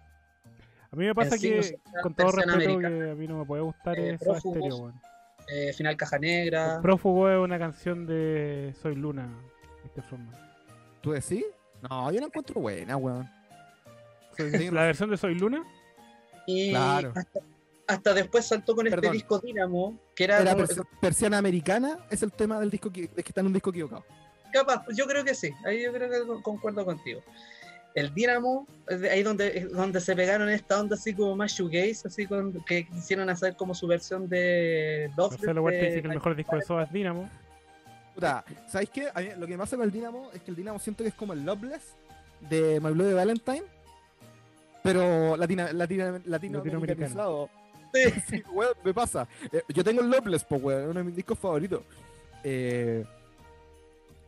A mí me pasa En que, con todo respeto, que a mí no me puede gustar Eh, es Soda Prófugos. Stereo, weón. Eh, Final Caja Negra, Prófugo es una canción de Soy Luna, Mr. Frontman. ¿Tú decís? No, yo la encuentro buena, weón. Soy- La versión de Soy Luna, y Claro. hasta, hasta después saltó con este disco Dynamo, que era, persiana americana, es el tema del disco que, es que está en un disco equivocado. Capaz, yo creo que sí, ahí yo creo que con- concuerdo contigo. El Dynamo, ahí donde, donde se pegaron esta onda así como más shoegaze, así con, que quisieron hacer como su versión de Love Marcelo Huerta dice que el mejor disco de Soda es Dynamo. Puta, ¿sabéis qué? A mí lo que me pasa con el Dynamo es que el Dynamo siento que es como el Loveless de My Bloody Valentine, pero latina, latina, latinoamericano. Sí. Sí, weón, me pasa. Eh, yo tengo el Loveless, pues, weón, uno de mis discos favoritos. Eh,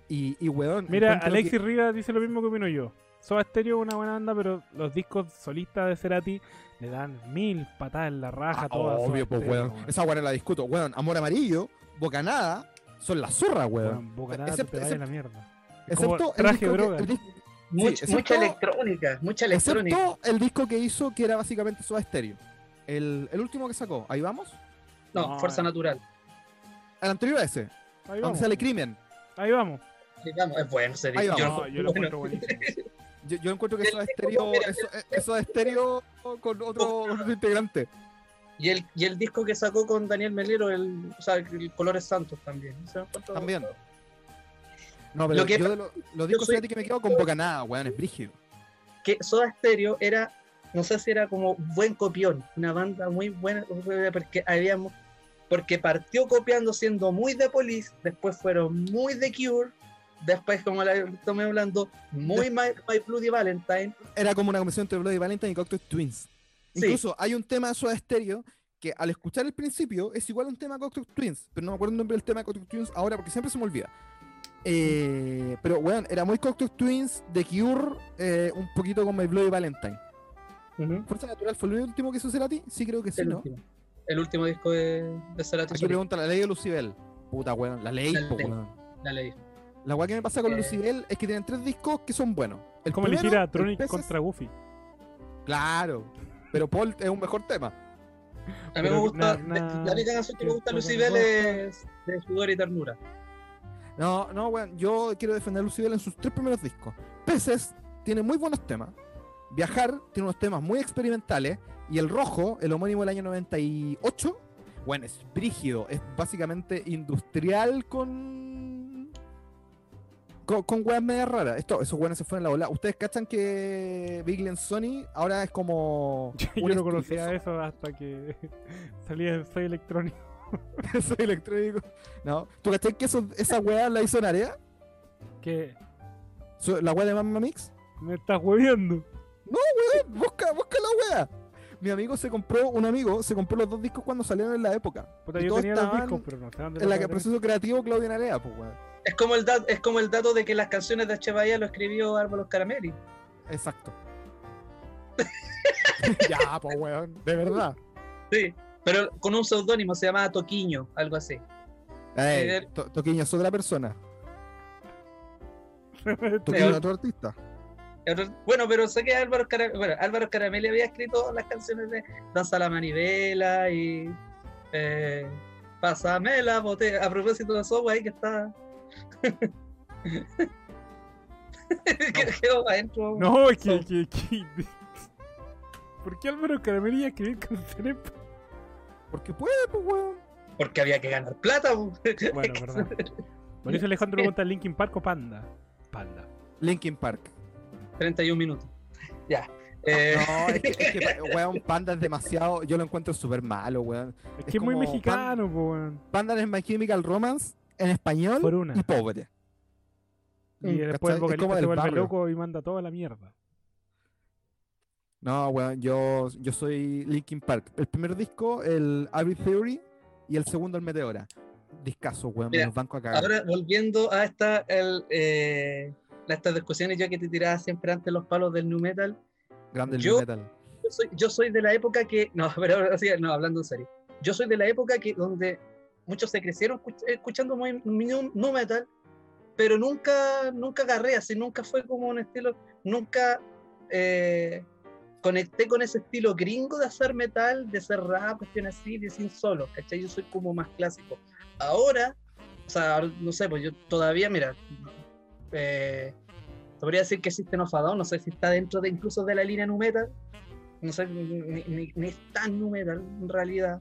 y, y, weón. Mira, Alexis que- Rivas dice lo mismo que opino yo. Soda Stereo es una buena banda, pero los discos solistas de Cerati le dan mil patadas en la raja. Ah, todas obvio, pues, weón. Esa weón la discuto. Weón, Amor Amarillo, Bocanada, son las zorras, weón. Bocanada Excepto- te a la excepto- mierda. Es Excepto el traje disco que- droga. el Much- excepto- mucha electrónica, mucha electrónica. Excepto el disco que hizo, que era básicamente Soda Stereo. El, el último que sacó, ahí vamos. No, No, Fuerza eh. Natural. El anterior a ese, Ahí donde vamos. sale Crimen. Ahí vamos. Sí, vamos, es bueno Ahí vamos. Yo No, lo- yo lo bueno. encuentro buenísimo. Yo, yo encuentro que Soda disco, Stereo, mira, eso, es Soda Stereo con otro, con otro integrante. Y el, y el disco que sacó con Daniel Melero, el, o sea, el Colores Santos también. Cuánto- También. No, pero Lo que- yo de lo- los discos soy- que me quedo con Bocanada, weón, es brígido. que Soda Stereo era, no sé si era como buen copión, una banda muy buena, porque habíamos, porque partió copiando siendo muy de Police, después fueron muy de Cure, después como la tomé hablando, muy My, My Bloody Valentine, Era como una combinación entre Bloody Valentine y Cocteau Twins. Sí. Incluso hay un tema de Soda Stereo que al escuchar el principio es igual a un tema de Cocteau Twins, pero no me acuerdo el nombre del tema de Cocteau Twins ahora porque siempre se me olvida. Eh, pero bueno, era muy Cocteau Twins, The Cure, eh, un poquito con My Bloody Valentine. Fuerza Natural fue el último que hizo Cerati, sí creo que sí, el, ¿no? último, el último disco de, de Cerati Aquí pregunta la ley de Lucibel. Puta weón, la ley, La po, ley. weón. la ley. La weá que me pasa con Eh. Lucibel es que tienen tres discos que son buenos. El Como le primero, hiciera el Tronic contra Goofy. Claro, pero Paul es un mejor tema. A mí me gusta, na- de- na- la única canción que me gusta Lucibel es de Sudor y Ternura. No, no, weón, yo quiero defender a Lucibel en sus tres primeros discos. Peces tiene muy buenos temas. Viajar tiene unos temas muy experimentales. Y el rojo, el homónimo del año 98, bueno, es brígido. Es básicamente industrial con. Con, con weas media raras. Esto, esos weones se fueron a la ola. Ustedes cachan que Big Lens Sony ahora es como. Yo no conocía eso hasta que salía en Soy Electrónico. Soy electrónico. No. ¿Tú cachai que eso, esa wea la hizo Narea? Que Su- La wea de Mamma Mix. me estás hueviando. weón, busca, busca la wea. Mi amigo se compró, un amigo se compró los dos discos cuando salieron en la época. Puta, Y yo todos tenía los estaban discos, pero no sé dónde En la los que proceso creativo Claudia Narea, pues weón. Es como el, dat- es como el dato de que las canciones de H. Bahía lo escribió Álvaro Caramelli. Exacto. ya, pues weón, de verdad. Sí, pero con un seudónimo, se llamaba Toquiño, algo así. Ey, Eh, To- Toquiño es otra persona. Toquiño es otro artista. Bueno, pero sé que Álvaro, Cara- bueno, Álvaro Caramelli había escrito las canciones de Danza la Manivela y eh, Pásame la botella. A propósito de eso, ahí que está. Quedó adentro. No, es que, que, que- ¿Por qué Álvaro Caramelli iba a escribir canciones? Porque puede, pues weón. Porque había que ganar plata. po. Bueno, verdad. Mauricio Alejandro pregunta Linkin Park o Panda. Panda. Linkin Park. 31 minutos. Ya. Eh, No, es que, es que, weón, Panda es demasiado. Yo lo encuentro súper malo, weón. Es Es que es muy mexicano, po, weón. Panda es My Chemical Romance en español Por una. y pobre. Y Mm, después el vocalista se vuelve loco y manda toda la mierda. No, weón, yo, yo soy Linkin Park. El primer disco, el Every Theory, y el segundo, el Meteora. Discaso, weón, me Mira, los banco a cagar. ahora volviendo a esta el, eh, a estas discusiones, yo que te tiraba siempre antes los palos del nu metal. Grande el yo- nu metal. yo soy, yo soy de la época que, no, pero ahora sí, no, hablando en serio, yo soy de la época que donde muchos se crecieron escuch- escuchando nu metal, pero nunca, nunca agarré así, nunca fue como un estilo, nunca eh, conecté con ese estilo gringo de hacer metal, de hacer rap, cuestiones así, de sin solo, ¿cachai? Yo soy como más clásico. Ahora, o sea, no sé, pues yo todavía, mira, eh, podría decir que a Down, no sé si está dentro de incluso de la línea nu metal, no sé, ni- ni- ni es tan nu metal en realidad,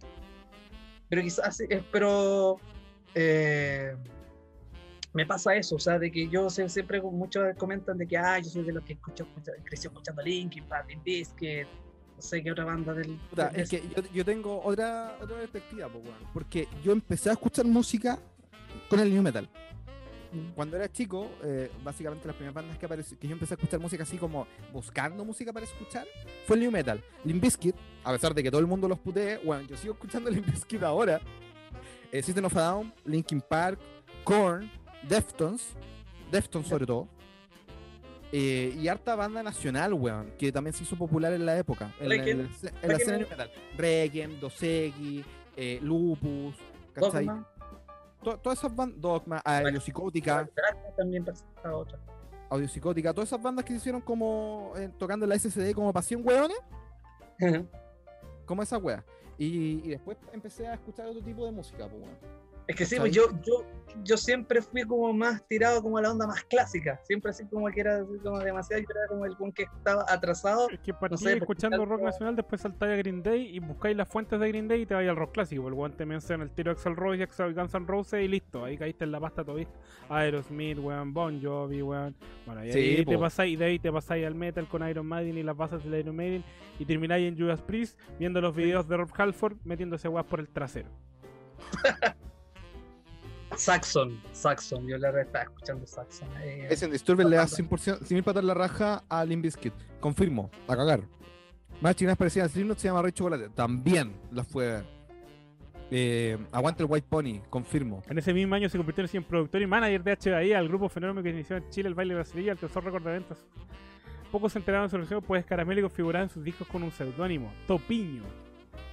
pero quizás, eh, pero eh, me pasa eso, o sea, de que yo sé- siempre muchos comentan de que, ah, yo soy de los que escucho, escucha- creció escuchando Linkin Park, Bizkit, no sé qué otra banda del... Puta, del- es que yo, yo tengo otra, otra perspectiva. Porque yo empecé a escuchar música con el new metal. Mm. Cuando era chico, eh, básicamente las primeras bandas que, que yo empecé a escuchar música así como buscando música para escuchar fue el new metal. Limp Bizkit, a pesar de que todo el mundo los putee, bueno, yo sigo escuchando Limp Bizkit ahora. Eh, System of a Down, Linkin Park, Korn, Deftones, Deftones sobre todo. Eh, y harta banda nacional, weón, que también se hizo popular en la época. En, la- en la- en la escena metal. Requiem, Dosegi, eh, Lupus, ¿cachai? Dogma, To- Todas esas bandas, Dogma, Audiopsicótica, también otra. Audiopsicótica, todas esas bandas que se hicieron como eh, tocando en la SSD como pasión hueones, como esa wea. Y, después empecé a escuchar otro tipo de música, pues weón. Es que sí, pues yo, yo, yo siempre fui como más tirado como a la onda más clásica. Siempre así como que era así como demasiado, yo era como el buen que estaba atrasado. Es que partí sé, porque escuchando rock nacional, después saltáis a Green Day y buscáis las fuentes de Green Day y te vais al rock clásico. El guante menciona el tiro Axel Rose y Axel Guns N' Roses y listo. Ahí caíste en la pasta todavía. Aerosmith, weón, Bon Jovi, weón. Bueno, y Sí, ahí te pasáis, y de ahí te pasáis al metal con Iron Maiden y las bases del Iron Maiden y termináis en Judas Priest viendo los videos de Rob Halford metiéndose weas por el trasero. Saxon, Saxon, yo la verdad estaba escuchando Saxon. eh, Ese en Disturbed le da 100%, 100 patas la raja a Limp Bizkit. Confirmo, a cagar. Más chinas parecidas a Slipknot se llama Rey Chocolate. También la fue. Eh, aguante el White Pony, confirmo. En ese mismo año se convirtió en productor y manager de HBI al grupo Fenómeno que inició en Chile el baile brasileño y al tesoro récord de ventas. Pocos se enteraron de su relación, pues Caramélico figuraba en sus discos con un seudónimo, Topiño.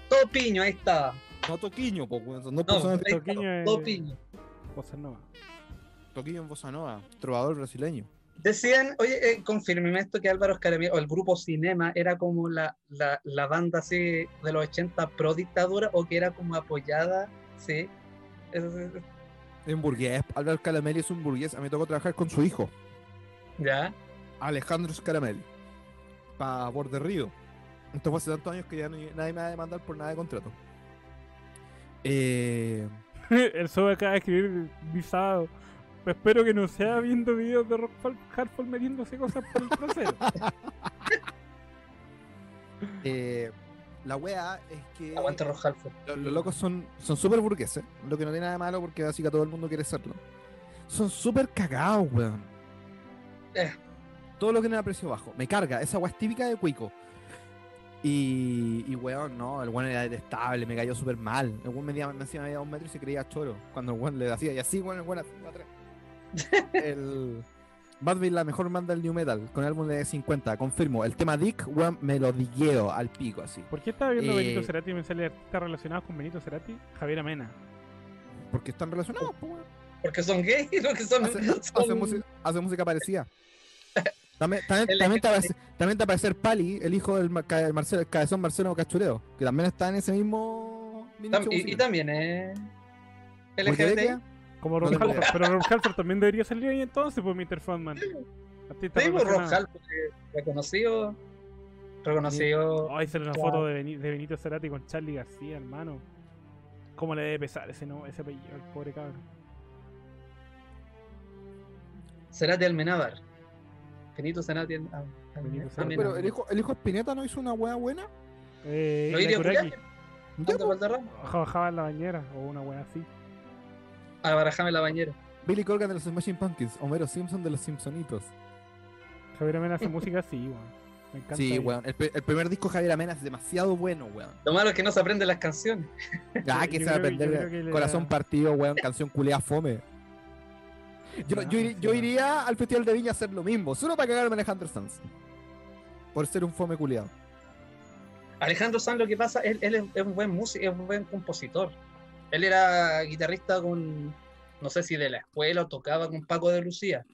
Topiño, ahí está. No Toquiño, po, weón, son dos No, Toquiño es- Topiño. Bossa Nova. Toquiño en Bossa Nova, trovador brasileño. Decían, oye, eh, confírmeme esto que Álvaro Escaramillo, o el grupo Cinema, era como la, la, la banda así de los 80 pro dictadura o que era como apoyada, sí. Eso es- Es un burgués. Álvaro Scaramelli es un burgués. A mí me tocó trabajar con su hijo, ya. Alejandro Scaramelli. Para Borde Río. Esto fue hace tantos años que ya no- nadie me va a demandar por nada de contrato. Eh, El Sobe acaba de escribir visado. Espero que no sea viendo videos de Rock Hardfall metiéndose cosas por el trasero. eh, la wea es que. Aguante Rojalfo. Los, los locos son son súper burgueses, lo que no tiene nada de malo porque básicamente todo el mundo quiere serlo. Son súper cagados, weón. Eh. Todo lo que no era precio bajo. Me carga. Esa weá es típica de Cuico. Y, y weón, no, el weón era detestable, me cayó súper mal. El weón medía, me encima medía dos metros y se creía choro. Cuando el weón le hacía y así, weón, el weón hacía atrás. El Bad Bunny, la mejor banda del New Metal, con el álbum de 50, confirmo. El tema Dick, weón, me lo digueo al pico, así. ¿Por qué estaba viendo Eh, Benito Cerati y me sale artistas relacionados con Benito Cerati? Javier Amena. Porque están relacionados, pues, weón. Porque son gays, lo que son. Hace, son- hace música, hace música parecida. También, también, El también te aparece, también te aparece Pali, el hijo del Mar- ca- Marcelo, el cabezón Marcelo Cachureo, que también está en ese mismo. tam- y, también es. LGBT. Como tengo Halford. Pero Rob Halford también debería salir ahí entonces, pues Mr. Fatman. Sí, pues, relacionado. Halford, eh, reconocido. Reconocido. Ay, sale una Claro. foto de Benito Cerati con Charlie García, hermano. ¿Cómo le debe pesar ese, no, ese apellido al pobre cabrón? Cerati Almenábar. Benito Cerati Al- Al- Benito. Pero el hijo, el hijo Espineta no hizo una wea buena. Eh, ¿No Ira iría. Valderrama? Bajaba en la bañera o una wea así. A barajame la bañera. Billy Corgan de los Smashing Pumpkins, Homero Simpson de los Simpsonitos. Javier Amena hace música así, weón. Me encanta. Sí, weón. El, pri- el primer disco de Javier Amena es demasiado bueno, weón. Lo malo es que no se aprenden las canciones. Ah, que se va a aprender Corazón da- Partido, weón. Canción culea fome. Yo, yo, yo iría al Festival de Viña a hacer lo mismo, solo para cagarme a Alejandro Sanz. Por ser un fome culiado. Alejandro Sanz lo que pasa, él, él es, es un buen músico, es un buen compositor. Él era guitarrista con, no sé si de la escuela o tocaba con Paco de Lucía.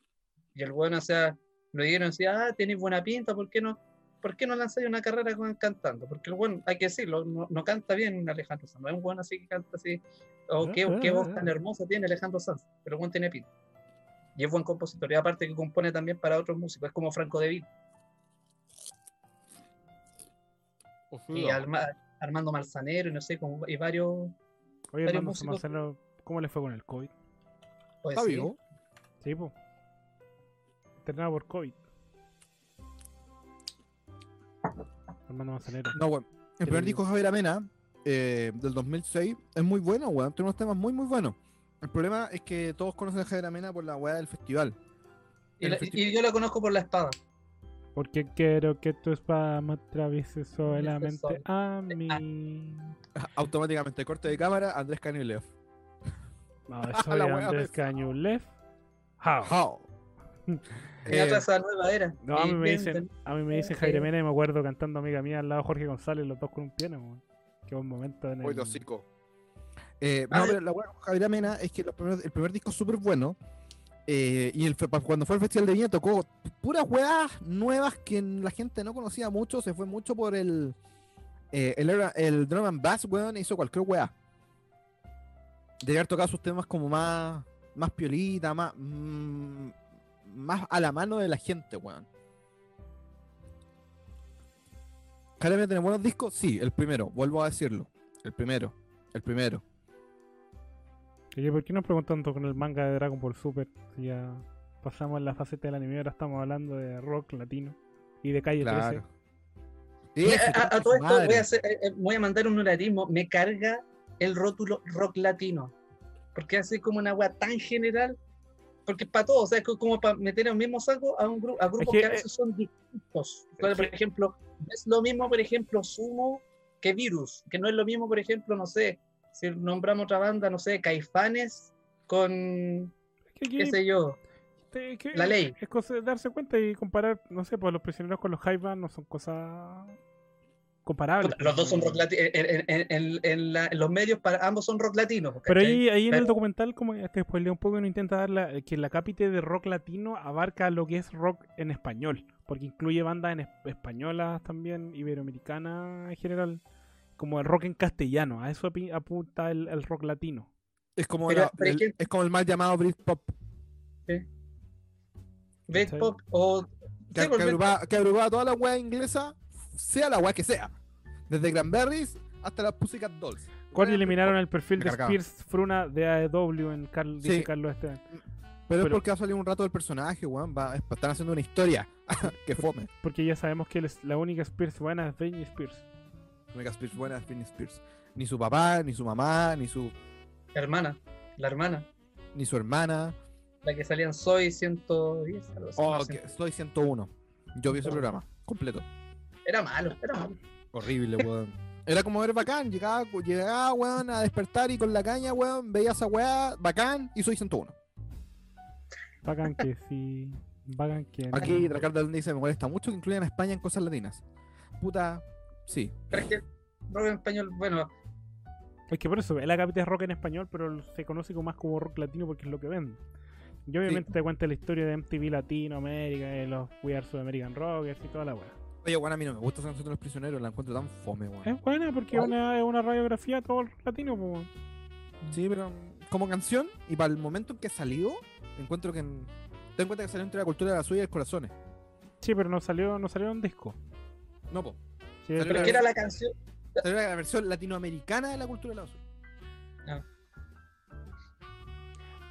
Y el bueno, o sea, lo dijeron, decía, ah, tienes buena pinta, ¿por qué no? ¿Por qué no lanzáis una carrera con cantando? Porque el bueno, hay que decirlo, no, no canta bien Alejandro Sanz, no es un bueno así que canta así. O qué, qué voz tan hermosa tiene Alejandro Sanz, pero el buen tiene pinta. Y es buen compositor, y aparte que compone también para otros músicos, es como Franco De Vita y Alma- Armando Malzanero, y no sé, como, y varios. Oye, varios músicos. Marcelo, ¿cómo le fue con el COVID? pues, ¿Está sí. vivo? Sí, po. Internado por COVID. Hermano Manzanero. No, weón. El primer disco de Javier Amena, eh, del 2006, es muy bueno, weón. Tiene unos temas muy, muy buenos. El problema es que todos conocen a Javier Amena por la weá del festival. Y, la- yo la conozco por la espada. Porque quiero que tu espada me atraviese solamente sol. a mí. Automáticamente corte de cámara, Andrés Canilev. No, soy La wea Andrés. Cañulev. How? How? Eh, otra nueva era. No, a mí me dicen, a mí me dicen Ok. Jaime Mena y me acuerdo cantando amiga mía al lado de Jorge González, los dos con un piano, weón. Qué buen momento en el... dosico. Eh, Ah, no, pero la weá con Javier Amena es que primeros- el primer disco es súper bueno. eh, y el, cuando fue al Festival de Viña tocó puras weas nuevas que la gente no conocía mucho. Se fue mucho por el. eh, el, el drum and bass, weón, hizo cualquier wea. De haber tocado sus temas como más. Más piolita, más. mm, más a la mano de la gente, weón. ¿Javier Amena tiene buenos discos? Sí, el primero, vuelvo a decirlo. El primero, el primero. Oye, ¿por qué nos preguntan tanto con el manga de Dragon Ball Super? Si ya pasamos la faceta del anime, ahora estamos hablando de rock latino y de calle Claro. Mira, Ese, a, todo esto voy a, hacer- eh, eh, voy a mandar un horarismo. Me carga el rótulo rock latino. Porque así como una wea tan general. Porque para todos, o sea, es co- como para meter en el mismo saco a un grupo a grupos que, que, a eh, veces son distintos. Entonces, por ejemplo, no es lo mismo, por ejemplo, Sumo que Virus. Que no es lo mismo, por ejemplo, no sé, si nombramos otra banda, no sé, Caifanes con, qué sé yo, te- que la ley. Es cosa de darse cuenta y comparar, no sé, pues los prisioneros con los Jaivas no son cosas comparables. Los dos son rock latinos. En, en- en- en- en la- en los medios, para ambos son rock latinos. Pero ahí, ahí en el documental, como ya te spoilé un poco, no intenta dar la, que la cápite de rock latino abarca lo que es rock en español, porque incluye bandas en es- españolas también, iberoamericanas en general, como el rock en castellano, a eso apunta el, el rock latino. Es como, Pero, la- por el, es como el mal llamado Britpop, Britpop o. que, Sí, pues, que, agrupaba, que agrupaba toda la weá inglesa, sea la weá que sea. Desde Cranberries hasta las Pussycat Dolls. ¿Cuál eliminaron el perfil de. Spears Fruna de AEW en Carl, dice Sí. Carlos Esteban? Pero, es porque va a salir un rato del personaje, weón. Va, es- están haciendo una historia. que fome. Porque ya sabemos que la única Spears buena es Britney Spears. Mega Spears buena es Britney Spears. Ni su papá, ni su mamá, ni su, Hermana, la hermana. ni su hermana. La que salían Soy 110. algo así, Oh, no que soy 101. Yo vi ese programa, completo. Era malo, era malo. Horrible, weón. Era como ver bacán, llegaba, llegaba, weón, a despertar y con la caña, weón, veía esa weá, bacán, y soy 101. Bacán que sí. Bacán que. Aquí Ricardo dice, me molesta mucho que incluyan a España en cosas latinas. Puta, sí. Pero es que rock en español, bueno, Es que por eso, el Agapite es rock en español, pero se conoce como más como rock latino porque es lo que vende. Y obviamente te cuenta la historia de MTV Latinoamérica, de los We Are South American Rockers y toda la weá. Oye, weón, a mí no me gusta esa canción de los prisioneros, la encuentro tan fome, weón. Es buena porque es una, es una radiografía de todo el rock latino, po, weón. Sí, pero como canción, y para el momento en que salió, encuentro que... en- Ten en cuenta que salió entre la cultura de la suya y el corazones. Sí, pero no salió, no salió en disco. No, po. Sí, Pero que era la canción. Salió la versión latinoamericana de la cultura de la suya.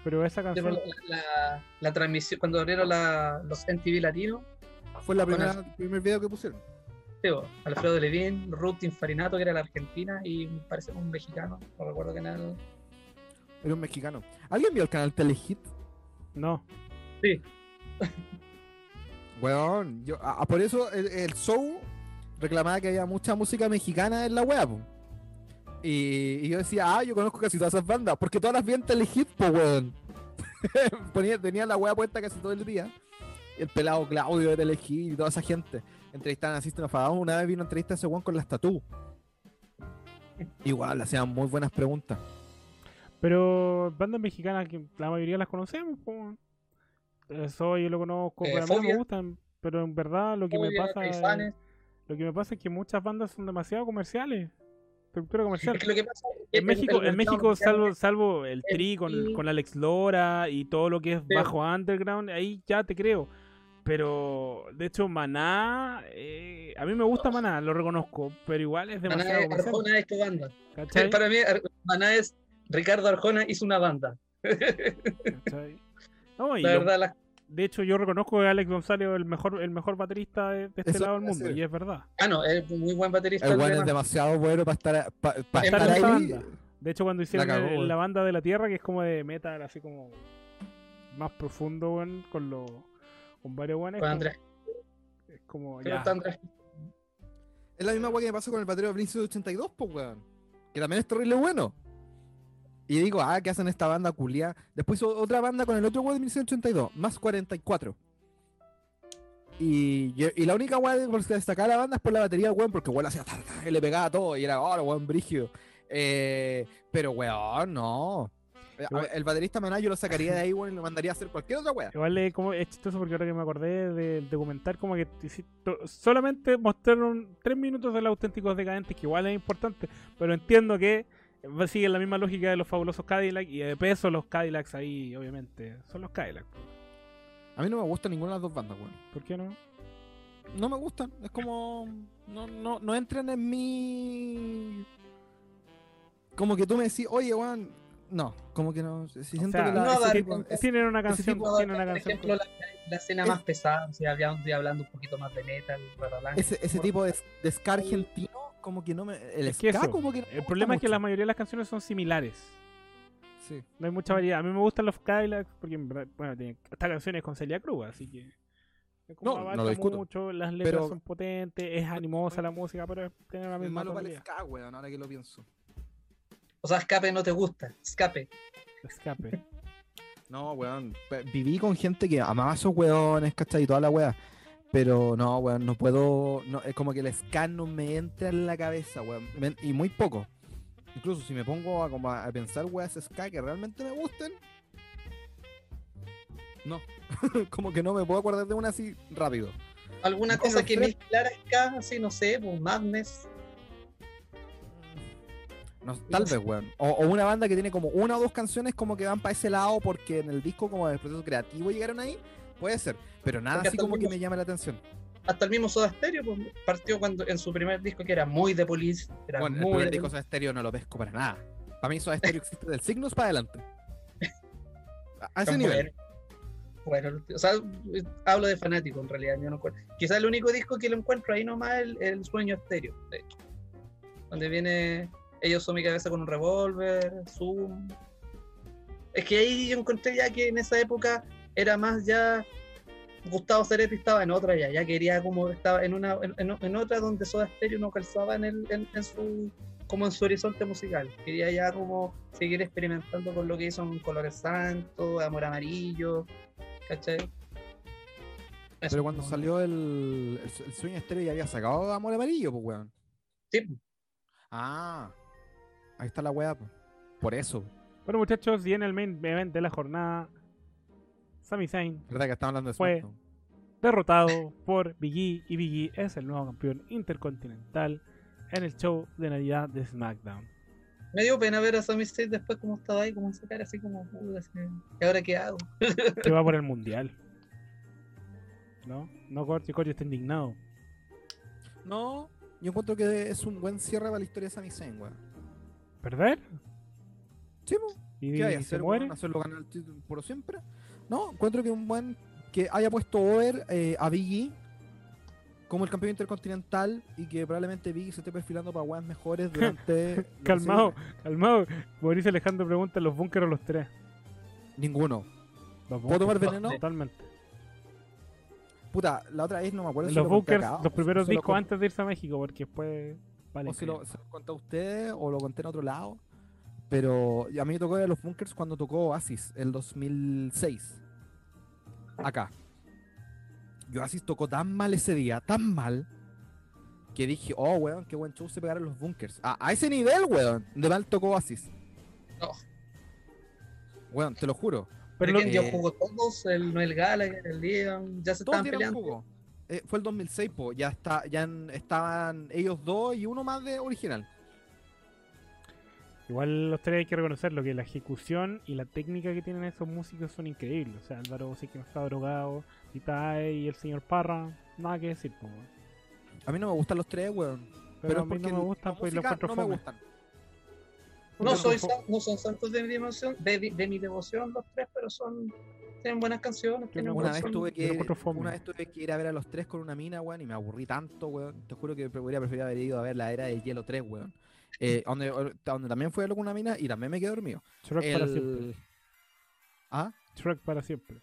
pero esa La, canción. la- la transmisión, cuando abrieron la- los MTV latinos, Fue la primera, el- primer video que pusieron. Teo, Alfredo Levin, Ruth Infarinato, que era la argentina, y parece un mexicano, no recuerdo quién era. el- Era un mexicano. ¿Alguien vio el canal Telehit? No. Sí, Weón, yo, a- a- por eso el, el show reclamaba que había mucha música mexicana en la web. Y, y yo decía, ah, yo conozco casi todas esas bandas, porque todas las vi en Telehit, po, weón. Ponía, tenía la web puesta casi todo el día. El pelado Claudio de Telehit y toda esa gente. Entrevistaban a System of a. Una vez vino a entrevista a ese weón con las tatú. Igual, le hacían muy buenas preguntas. Pero bandas mexicanas que la mayoría las conocemos, weón. Eso yo lo conozco, Eh, pero a mí no me gustan. Pero en verdad lo que me pasa. Es-. Lo que me pasa es que muchas bandas son demasiado comerciales. Estructura comercial. Es que lo que pasa es que En México, el en México salvo, salvo el el Tri con, Tri. con Alex Lora y todo lo que es bajo underground, ahí ya te creo. Pero, de hecho, Maná, eh, a mí me gusta Maná, lo reconozco, pero igual es Maná demasiado es- comercial, Arjona es tu banda. ¿cachai? Para mí, Maná es Ricardo Arjona hizo una banda. ¿Cachai? No, y La lo- verdad, las- de hecho, yo reconozco que Alex González es el mejor, el mejor baterista de, este Eso lado del mundo, y es verdad. ah, no, es un muy buen baterista. El de es demasiado bueno para estar, pa- pa Es estar ahí. banda. De hecho, cuando hicieron el- la banda de la Tierra, que es como de metal, así como más profundo, weón, con los con varios buenos, Con Andrés. es como ya. Es la misma weá que me pasó con el batero de Blink 82, pues weón. Que también es terrible bueno. Y digo, ah, ¿qué hacen esta banda culia? Después hizo otra banda con el otro weón de 1982, más 44. Y, y la única de por destacar la banda es por la batería, weón, porque weón hacía y le pegaba todo y era, oh, weón, brigio. Eh, pero weón, no. Eh, Igual- El baterista Maná yo lo sacaría de ahí, weón, y lo mandaría a hacer cualquier otra weá. Igual es, como, es chistoso porque ahora que me acordé del documental, como que solamente mostraron tres minutos de los auténticos decadentes, que igual es importante, pero entiendo que sigue la misma lógica de los fabulosos Cadillac y de peso los Cadillacs ahí, obviamente, son los Cadillacs. A mí no me gustan ninguna de las dos bandas, weón. ¿Por qué no? no me gustan. Es como. No, no, no entran en mi. Como que tú me decís, oye, weón. No, como que no. Si siento sea, que la- no tipo- con- es- Tienen una canción, Tipo, tienen una por canción. ejemplo, la, la escena Es- más pesada, si hablando, hablando un poquito más de metal, bla, bla, bla. ese, ese tipo de, de ska argentino, como que no me. El Es que ska, eso, como que. no me El gusta problema es que la mayoría de las canciones son similares. Sí. No hay mucha variedad. A mí me gustan los Cadillacs porque, bueno, tiene, esta canción es con Celia Cruz, así que. es como No, no lo discuto. mucho, las letras Pero- son potentes, es animosa la música, pero tiene la Es misma malo para el ska, weón, ahora que lo pienso. O sea, escape no te gusta, escape. Escape. No, weón. Viví con gente que amaba a esos weones, ¿cachai? Y toda la weá. Pero no, weón, no puedo. No, es como que el ska no me entra en la cabeza, weón. Me- y muy poco. Incluso si me pongo a, como a pensar weas ska que realmente me gusten. No. como que no me puedo acordar de una así rápido. ¿Alguna cosa que tres- mezclara ska, así, no sé, pues Madness? No, tal vez, weón. O, o una banda que tiene como una o dos canciones como que van para ese lado porque en el disco como del proceso creativo llegaron ahí. Puede ser. Pero nada así el como que me llame la atención. Hasta el mismo Soda Stereo pues, partió cuando en su primer disco que era muy de Police, era Bueno, el muy primer de disco Soda Stereo no lo pesco para nada. Para mí Soda Stereo existe del signos para adelante. A- ese nivel. Bueno, o sea, hablo de fanático en realidad, yo no. Quizás el único disco que lo encuentro ahí nomás es el, el Sueño Estéreo, de hecho. Donde viene Ellos son mi cabeza con un revólver, Zoom. Es que ahí yo encontré ya que en esa época era más ya. Gustavo Cerati estaba en otra ya, ya quería como estaba en una en, otra donde Soda Stereo no calzaba en, el, en, en su como en su horizonte musical. Quería ya como seguir experimentando con lo que hizo en Colores Santos, Amor Amarillo, ¿cachai? Eso, Pero cuando salió el, el, el sueño estéreo ya había sacado Amor Amarillo, pues, weón. Sí, Ah, ahí está la weá, pues. Por eso. Bueno, muchachos, y en el main event de la jornada, Sami Zayn ¿Verdad que estamos hablando de Fue- SmackDown? derrotado por Big E y Big E es el nuevo campeón intercontinental en el show de Navidad de SmackDown. Me dio pena ver a Sami Zayn después como estaba ahí, como esa cara así como, "Uy, así, ¿y ahora qué hago? Que va por el mundial. ¿No? No, Corti, Corti está indignado. No, yo encuentro que es un buen cierre para la historia de Sami Zayn, weón. ¿Perder? Sí, pues. ¿Y, ¿Qué hay se muere? ¿Hacerlo ganar el título por siempre? No, encuentro que un buen que haya puesto over eh, a Biggie como el campeón intercontinental y que probablemente Biggie se esté perfilando para weas mejores durante. Calmado, calmado. Mauricio Alejandro pregunta: ¿los bunkers o los tres? Ninguno. Los ¿Puedo tomar veneno? Totalmente. Puta, la otra vez no me acuerdo si los lo conté bunkers, acá, los primeros discos antes de irse a México, porque después. Vale, o si lo, se lo conté a ustedes o lo conté en otro lado. Pero a mí me tocó ir a los bunkers cuando tocó Oasis, el 2006. Acá. Y Oasis tocó tan mal ese día, tan mal, que dije, oh, weón, qué buen show se pegaron los bunkers. A, a ese nivel, weón, de mal tocó Oasis. No. Weón, te lo juro. Pero Pero lo- ¿quién ya eh, jugó todos? El Noel Gallagher, el Leon, ya se Todos estaban peleando. jugo. Eh, fue el 2006, po. Ya, está, ya en- estaban ellos dos y uno más de original. Igual los tres hay que reconocerlo, que la ejecución y la técnica que tienen esos músicos son increíbles. O sea, Álvaro sí que no está drogado, Itae y el señor Parra, nada que decir, po, weón. A mí no me gustan los tres, weón. Pero, Pero, a mí no me gustan, pues los cuatro no me fome. gustan. No, soy san- no son santos de mi devoción, de, de mi devoción los tres, pero son tienen buenas canciones. Tienen Una vez, tuve que encuentro fome. una vez tuve que ir a ver a los tres con una mina, weón, y me aburrí tanto, weón. Te juro que podría preferir haber ido a ver la era de hielo 3, weón. Eh, donde, donde también fui a verlo con una mina y también me quedé dormido. Shrek para siempre. El... ¿Ah? Shrek para siempre.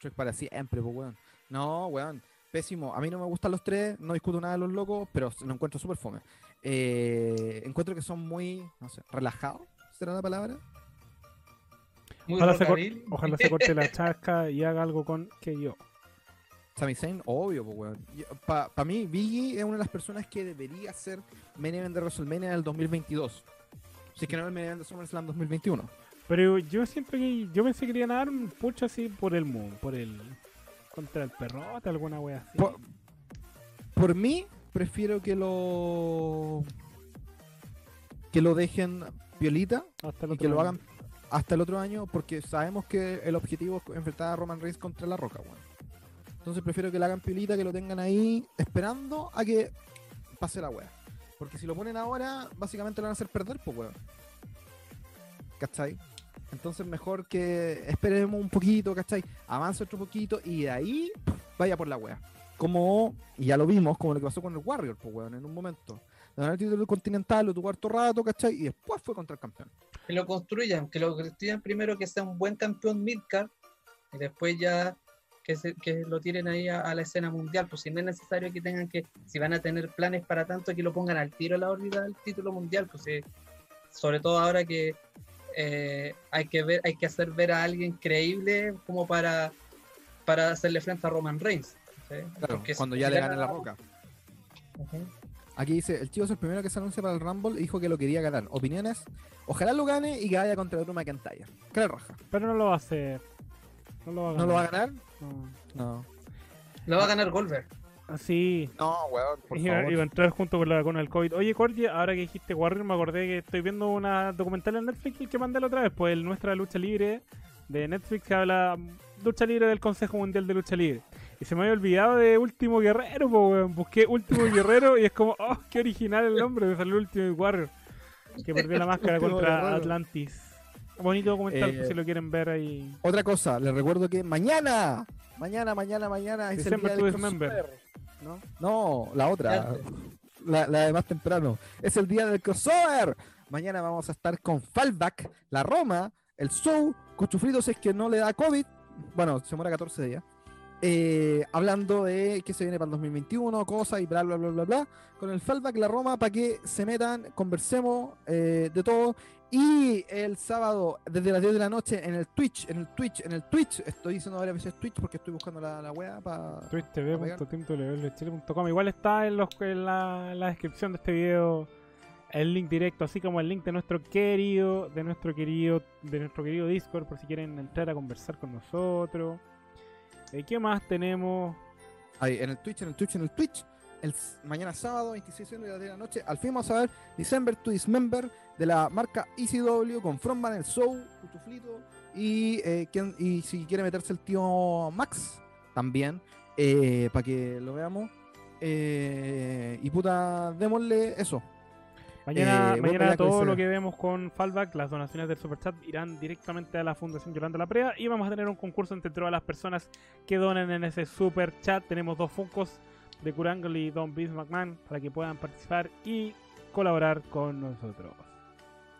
Shrek para siempre, pues, weón. No, weón. Pésimo. A mí no me gustan los tres, no discuto nada de los locos, pero lo encuentro súper fome. Eh, encuentro que son muy, no sé, relajados, ¿será la palabra? muy Ojalá se, ojalá se corte la chasca y haga algo con que yo. Sami Zayn, obvio, pues, weón. Para mí, Biggie es una de las personas que debería ser main event de WrestleMania del 2022. Si es que no el main event de SummerSlam 2021. Pero yo siento que yo pensé que querían dar un pucho así por el moon, por el contra el perrote, alguna wea así. Por, por mí, prefiero que lo que lo dejen piolita Hasta el y otro que lo año. hagan hasta el otro año porque sabemos que el objetivo es enfrentar a Roman Reigns contra La Roca, weón. Entonces prefiero que lo hagan que lo tengan ahí esperando a que pase la wea. Porque si lo ponen ahora, básicamente lo van a hacer perder, pues weón. ¿Cachai? Entonces mejor que esperemos un poquito, ¿cachai? Avance otro poquito y de ahí vaya por la wea. Como, y ya lo vimos, como lo que pasó con el Warrior, pues weón, en un momento. Ganó el título continental, lo tuvo harto rato, ¿cachai? Y después fue contra el campeón. que lo construyan, que lo construyan primero que sea un buen campeón midcard y después ya que, se- que lo tiren ahí a, a la escena mundial, pues si no es necesario que tengan que, si van a tener planes para tanto, que lo pongan al tiro a la órbita del título mundial, pues sí, sobre todo ahora que eh, hay que ver, hay que hacer ver a alguien creíble como para, para hacerle frente a Roman Reigns. ¿sí? Claro, Porque si cuando ya le gana- gane la roca. Ujú. Aquí dice, el chico es el primero que se anuncia para el Rumble y dijo que lo quería ganar. Opiniones, ojalá lo gane y que vaya contra Drew McIntyre. Cara raja. Pero no lo va a hacer. No lo va a ganar. ¿No lo va a ganar? No. No. Lo va a ganar Goldberg. Así. No, weón, por Iba, favor. iba a entrar junto con la vacuna del COVID. Oye, Cordy, ahora que dijiste Warrior, me acordé que estoy viendo una documental en Netflix el que mandé la otra vez, pues el Nuestra Lucha Libre de Netflix que habla lucha libre del Consejo Mundial de Lucha Libre. Y se me había olvidado de Último Guerrero, pues weón. Busqué Último Guerrero y es como, oh, qué original el nombre, me salió Último Warrior. Que perdió la máscara contra Guerrero. Atlantis. Bonito documental, Eh, si lo quieren ver ahí. Otra cosa, les recuerdo que mañana, mañana, mañana, mañana es el December día to del crossover. ¿no? No, la otra. La, la de más temprano. Es el día del crossover. Mañana vamos a estar con Fallback, La Roma, el Show, Cuchufritos es que no le da COVID, bueno, se muere 14 días. eh, hablando de qué se viene para el 2021, cosas y bla, bla, bla, bla, bla. Con el Fallback La Roma para que se metan, conversemos eh, de todo. Y el sábado, desde las 10 de la noche, en el Twitch, en el Twitch, en el Twitch, estoy diciendo varias veces Twitch porque estoy buscando la, la wea para. twitch.tv.teamwlchile.com Igual está en, los, en, la, en la descripción de este video el link directo, así como el link de nuestro querido, de nuestro querido, de nuestro querido Discord, por si quieren entrar a conversar con nosotros. Eh, ¿Qué más tenemos? Ahí, en el Twitch, en el Twitch, en el Twitch. El mañana sábado, 26 de la noche, al fin vamos a ver December to Dismember de la marca ECW con Frontman, el Show, Cuchuflito y, eh, quien- y si quiere meterse el tío Max también, para que lo veamos. Eh, y puta, démosle eso. Mañana, Eh, mañana todo lo que vemos con Fallback, las donaciones del Superchat irán directamente a la Fundación Yolanda La Prea y vamos a tener un concurso entre todas las personas que donen en ese Superchat. Tenemos dos Funcos de Kurangle y Don Vince McMahon para que puedan participar y colaborar con nosotros.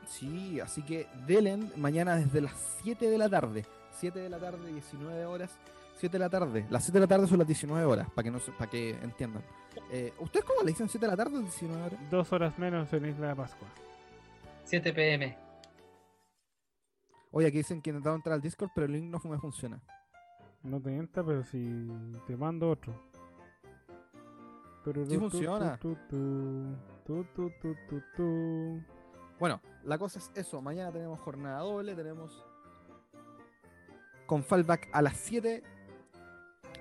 Sí, así que Delen mañana desde las 7 de la tarde. 7 de la tarde, 19 horas. 7 de la tarde. Las 7 de la tarde son las 19 horas, para que no para que entiendan. Eh, ¿Ustedes cómo le dicen 7 de la tarde o 19 horas? Dos horas menos en Isla de Pascua. 7 pm. Oye, aquí dicen que intentaron entrar al Discord, pero el link no me funciona. No te mienta, pero si te mando otro. Sí funciona. Bueno, la cosa es eso. Mañana tenemos jornada doble, tenemos con Fallback a las 7,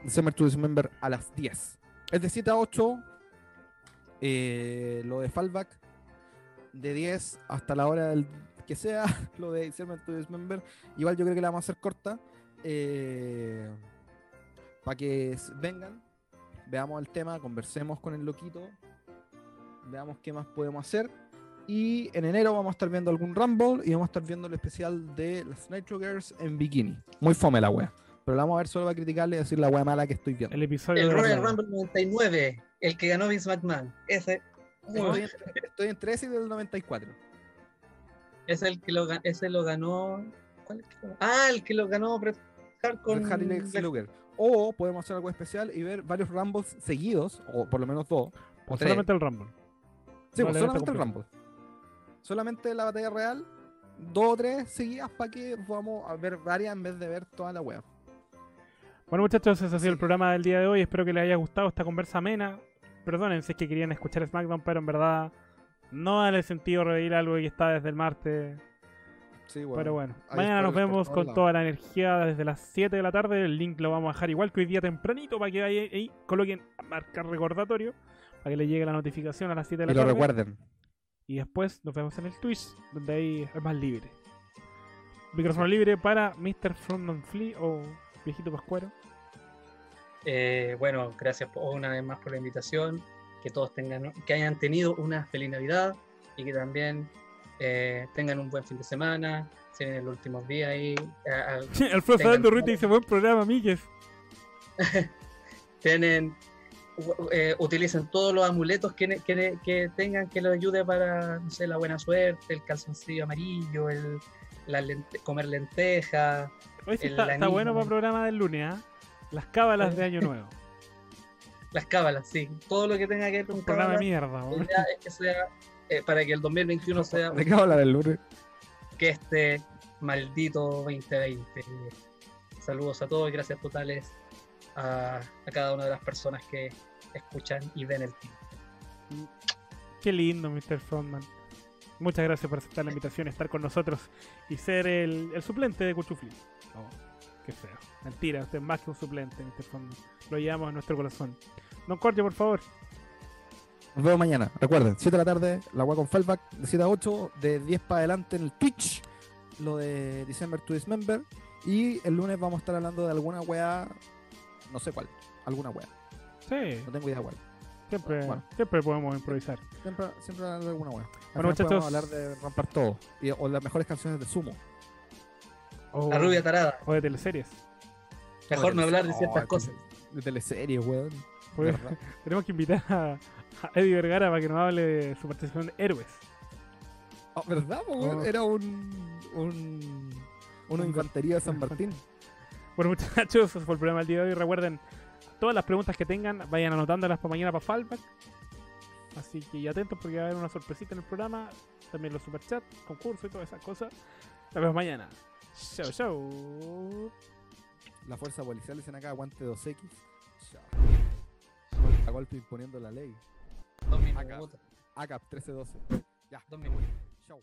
December to Dismember a las 10. Es de 7 a 8, eh, lo de Fallback, de 10 hasta la hora del que sea, lo de December to Dismember. Igual yo creo que la vamos a hacer corta, para que vengan, veamos el tema, conversemos con el loquito, veamos qué más podemos hacer. Y en enero vamos a estar viendo algún Rumble y vamos a estar viendo el especial de las Nitro Girls en bikini. Muy fome la wea. Pero la vamos a ver solo para criticarle y decir la wea mala que estoy viendo. El episodio El de Royal. Rumble 99, el que ganó Vince McMahon. Ese, Estoy, en- estoy entre ese y del 94. es el que lo, ese lo ganó. ¿Cuál es que lo- Ah, el que lo ganó Bret Hart con. Harry Lex Lex- Luger. O podemos hacer algo especial y ver varios Rumbles seguidos, o por lo menos dos. O O tres. solamente el Rumble. Sí, no pues el solamente el. Rumble. Solamente la batalla real, dos o tres seguidas para que podamos ver varias en vez de ver toda la wea. Bueno muchachos, ese ha sido el programa del día de hoy. Espero que les haya gustado esta conversa amena. Perdonen si es que querían escuchar SmackDown, pero en verdad no vale sentido reír algo que está desde el martes. Sí. Pero bueno, mañana nos vemos con toda la energía desde las 7 de la tarde. El link lo vamos a dejar igual que hoy día tempranito para que ahí, ahí coloquen a marcar recordatorio para que les llegue la notificación a las 7 de la Y lo tarde. recuerden. Y después nos vemos en el Twitch, donde ahí es más libre. Micrófono libre para Mr. Frontman Flea o Viejito Pascuero. Eh, bueno, gracias por- una vez más por la invitación. Que todos tengan, que hayan tenido una feliz Navidad y que también eh, tengan un buen fin de semana. Se vienen los últimos días ahí. eh, Alfredo Tengan- Fernando Ruiz dice buen programa, Miguel. tienen eh, utilicen todos los amuletos que, que, que tengan que les ayude para no sé, la buena suerte, el calzoncillo amarillo, el la lente- comer lentejas, El está, bueno para el programa del lunes, ¿ah? Las cábalas de Año Nuevo. las cábalas, sí, todo lo que tenga que ver con Un programa de mierda, es que sea eh, para que el 2021 sea ¿De qué va a hablar el lunes? que este maldito 2020. Saludos a todos y gracias totales a, a cada una de las personas que escuchan y ven el team. Qué lindo, Mr. Frontman. Muchas gracias por aceptar la invitación, estar con nosotros y ser el, el suplente de Cuchufli. Oh, qué feo. Mentira, usted es más que un suplente, Mr. Frontman. Lo llevamos en nuestro corazón. Don Corte, por favor. Nos vemos mañana. Recuerden, 7 de la tarde, la wea con Fallback, de 7 a 8, de 10 para adelante en el Twitch, lo de December to Dismember. Y el lunes vamos a estar hablando de alguna wea, no sé cuál, alguna wea, Sí, no tengo idea cuál. siempre, Bueno. siempre podemos improvisar. Siempre, siempre hablando de alguna wea. Al Bueno, muchachos. podemos hablar de romper todo, y- o las mejores canciones de Sumo. O, La rubia tarada. o de teleseries. Mejor no hablar de ciertas Oh, cosas. De teleseries, weón. ¿Verdad? tenemos que invitar a, a Eddie Vergara para que nos hable de su participación de Héroes. Ah, ¿Verdad? Oh. Era un, un, Una infantería de San Martín. Bueno, muchachos, eso fue el programa del día de hoy. Recuerden, todas las preguntas que tengan, vayan anotándolas para mañana para Fallback. Así que y atentos porque va a haber una sorpresita en el programa. También los superchats, concursos y todas esas cosas. Nos vemos mañana. Chau, chau. La fuerza policial dicen acá, aguante 2X. Chao. A golpe imponiendo la ley. Dos Acá. minutos. ACAP 1312. Ya. Dos minutos. Chao.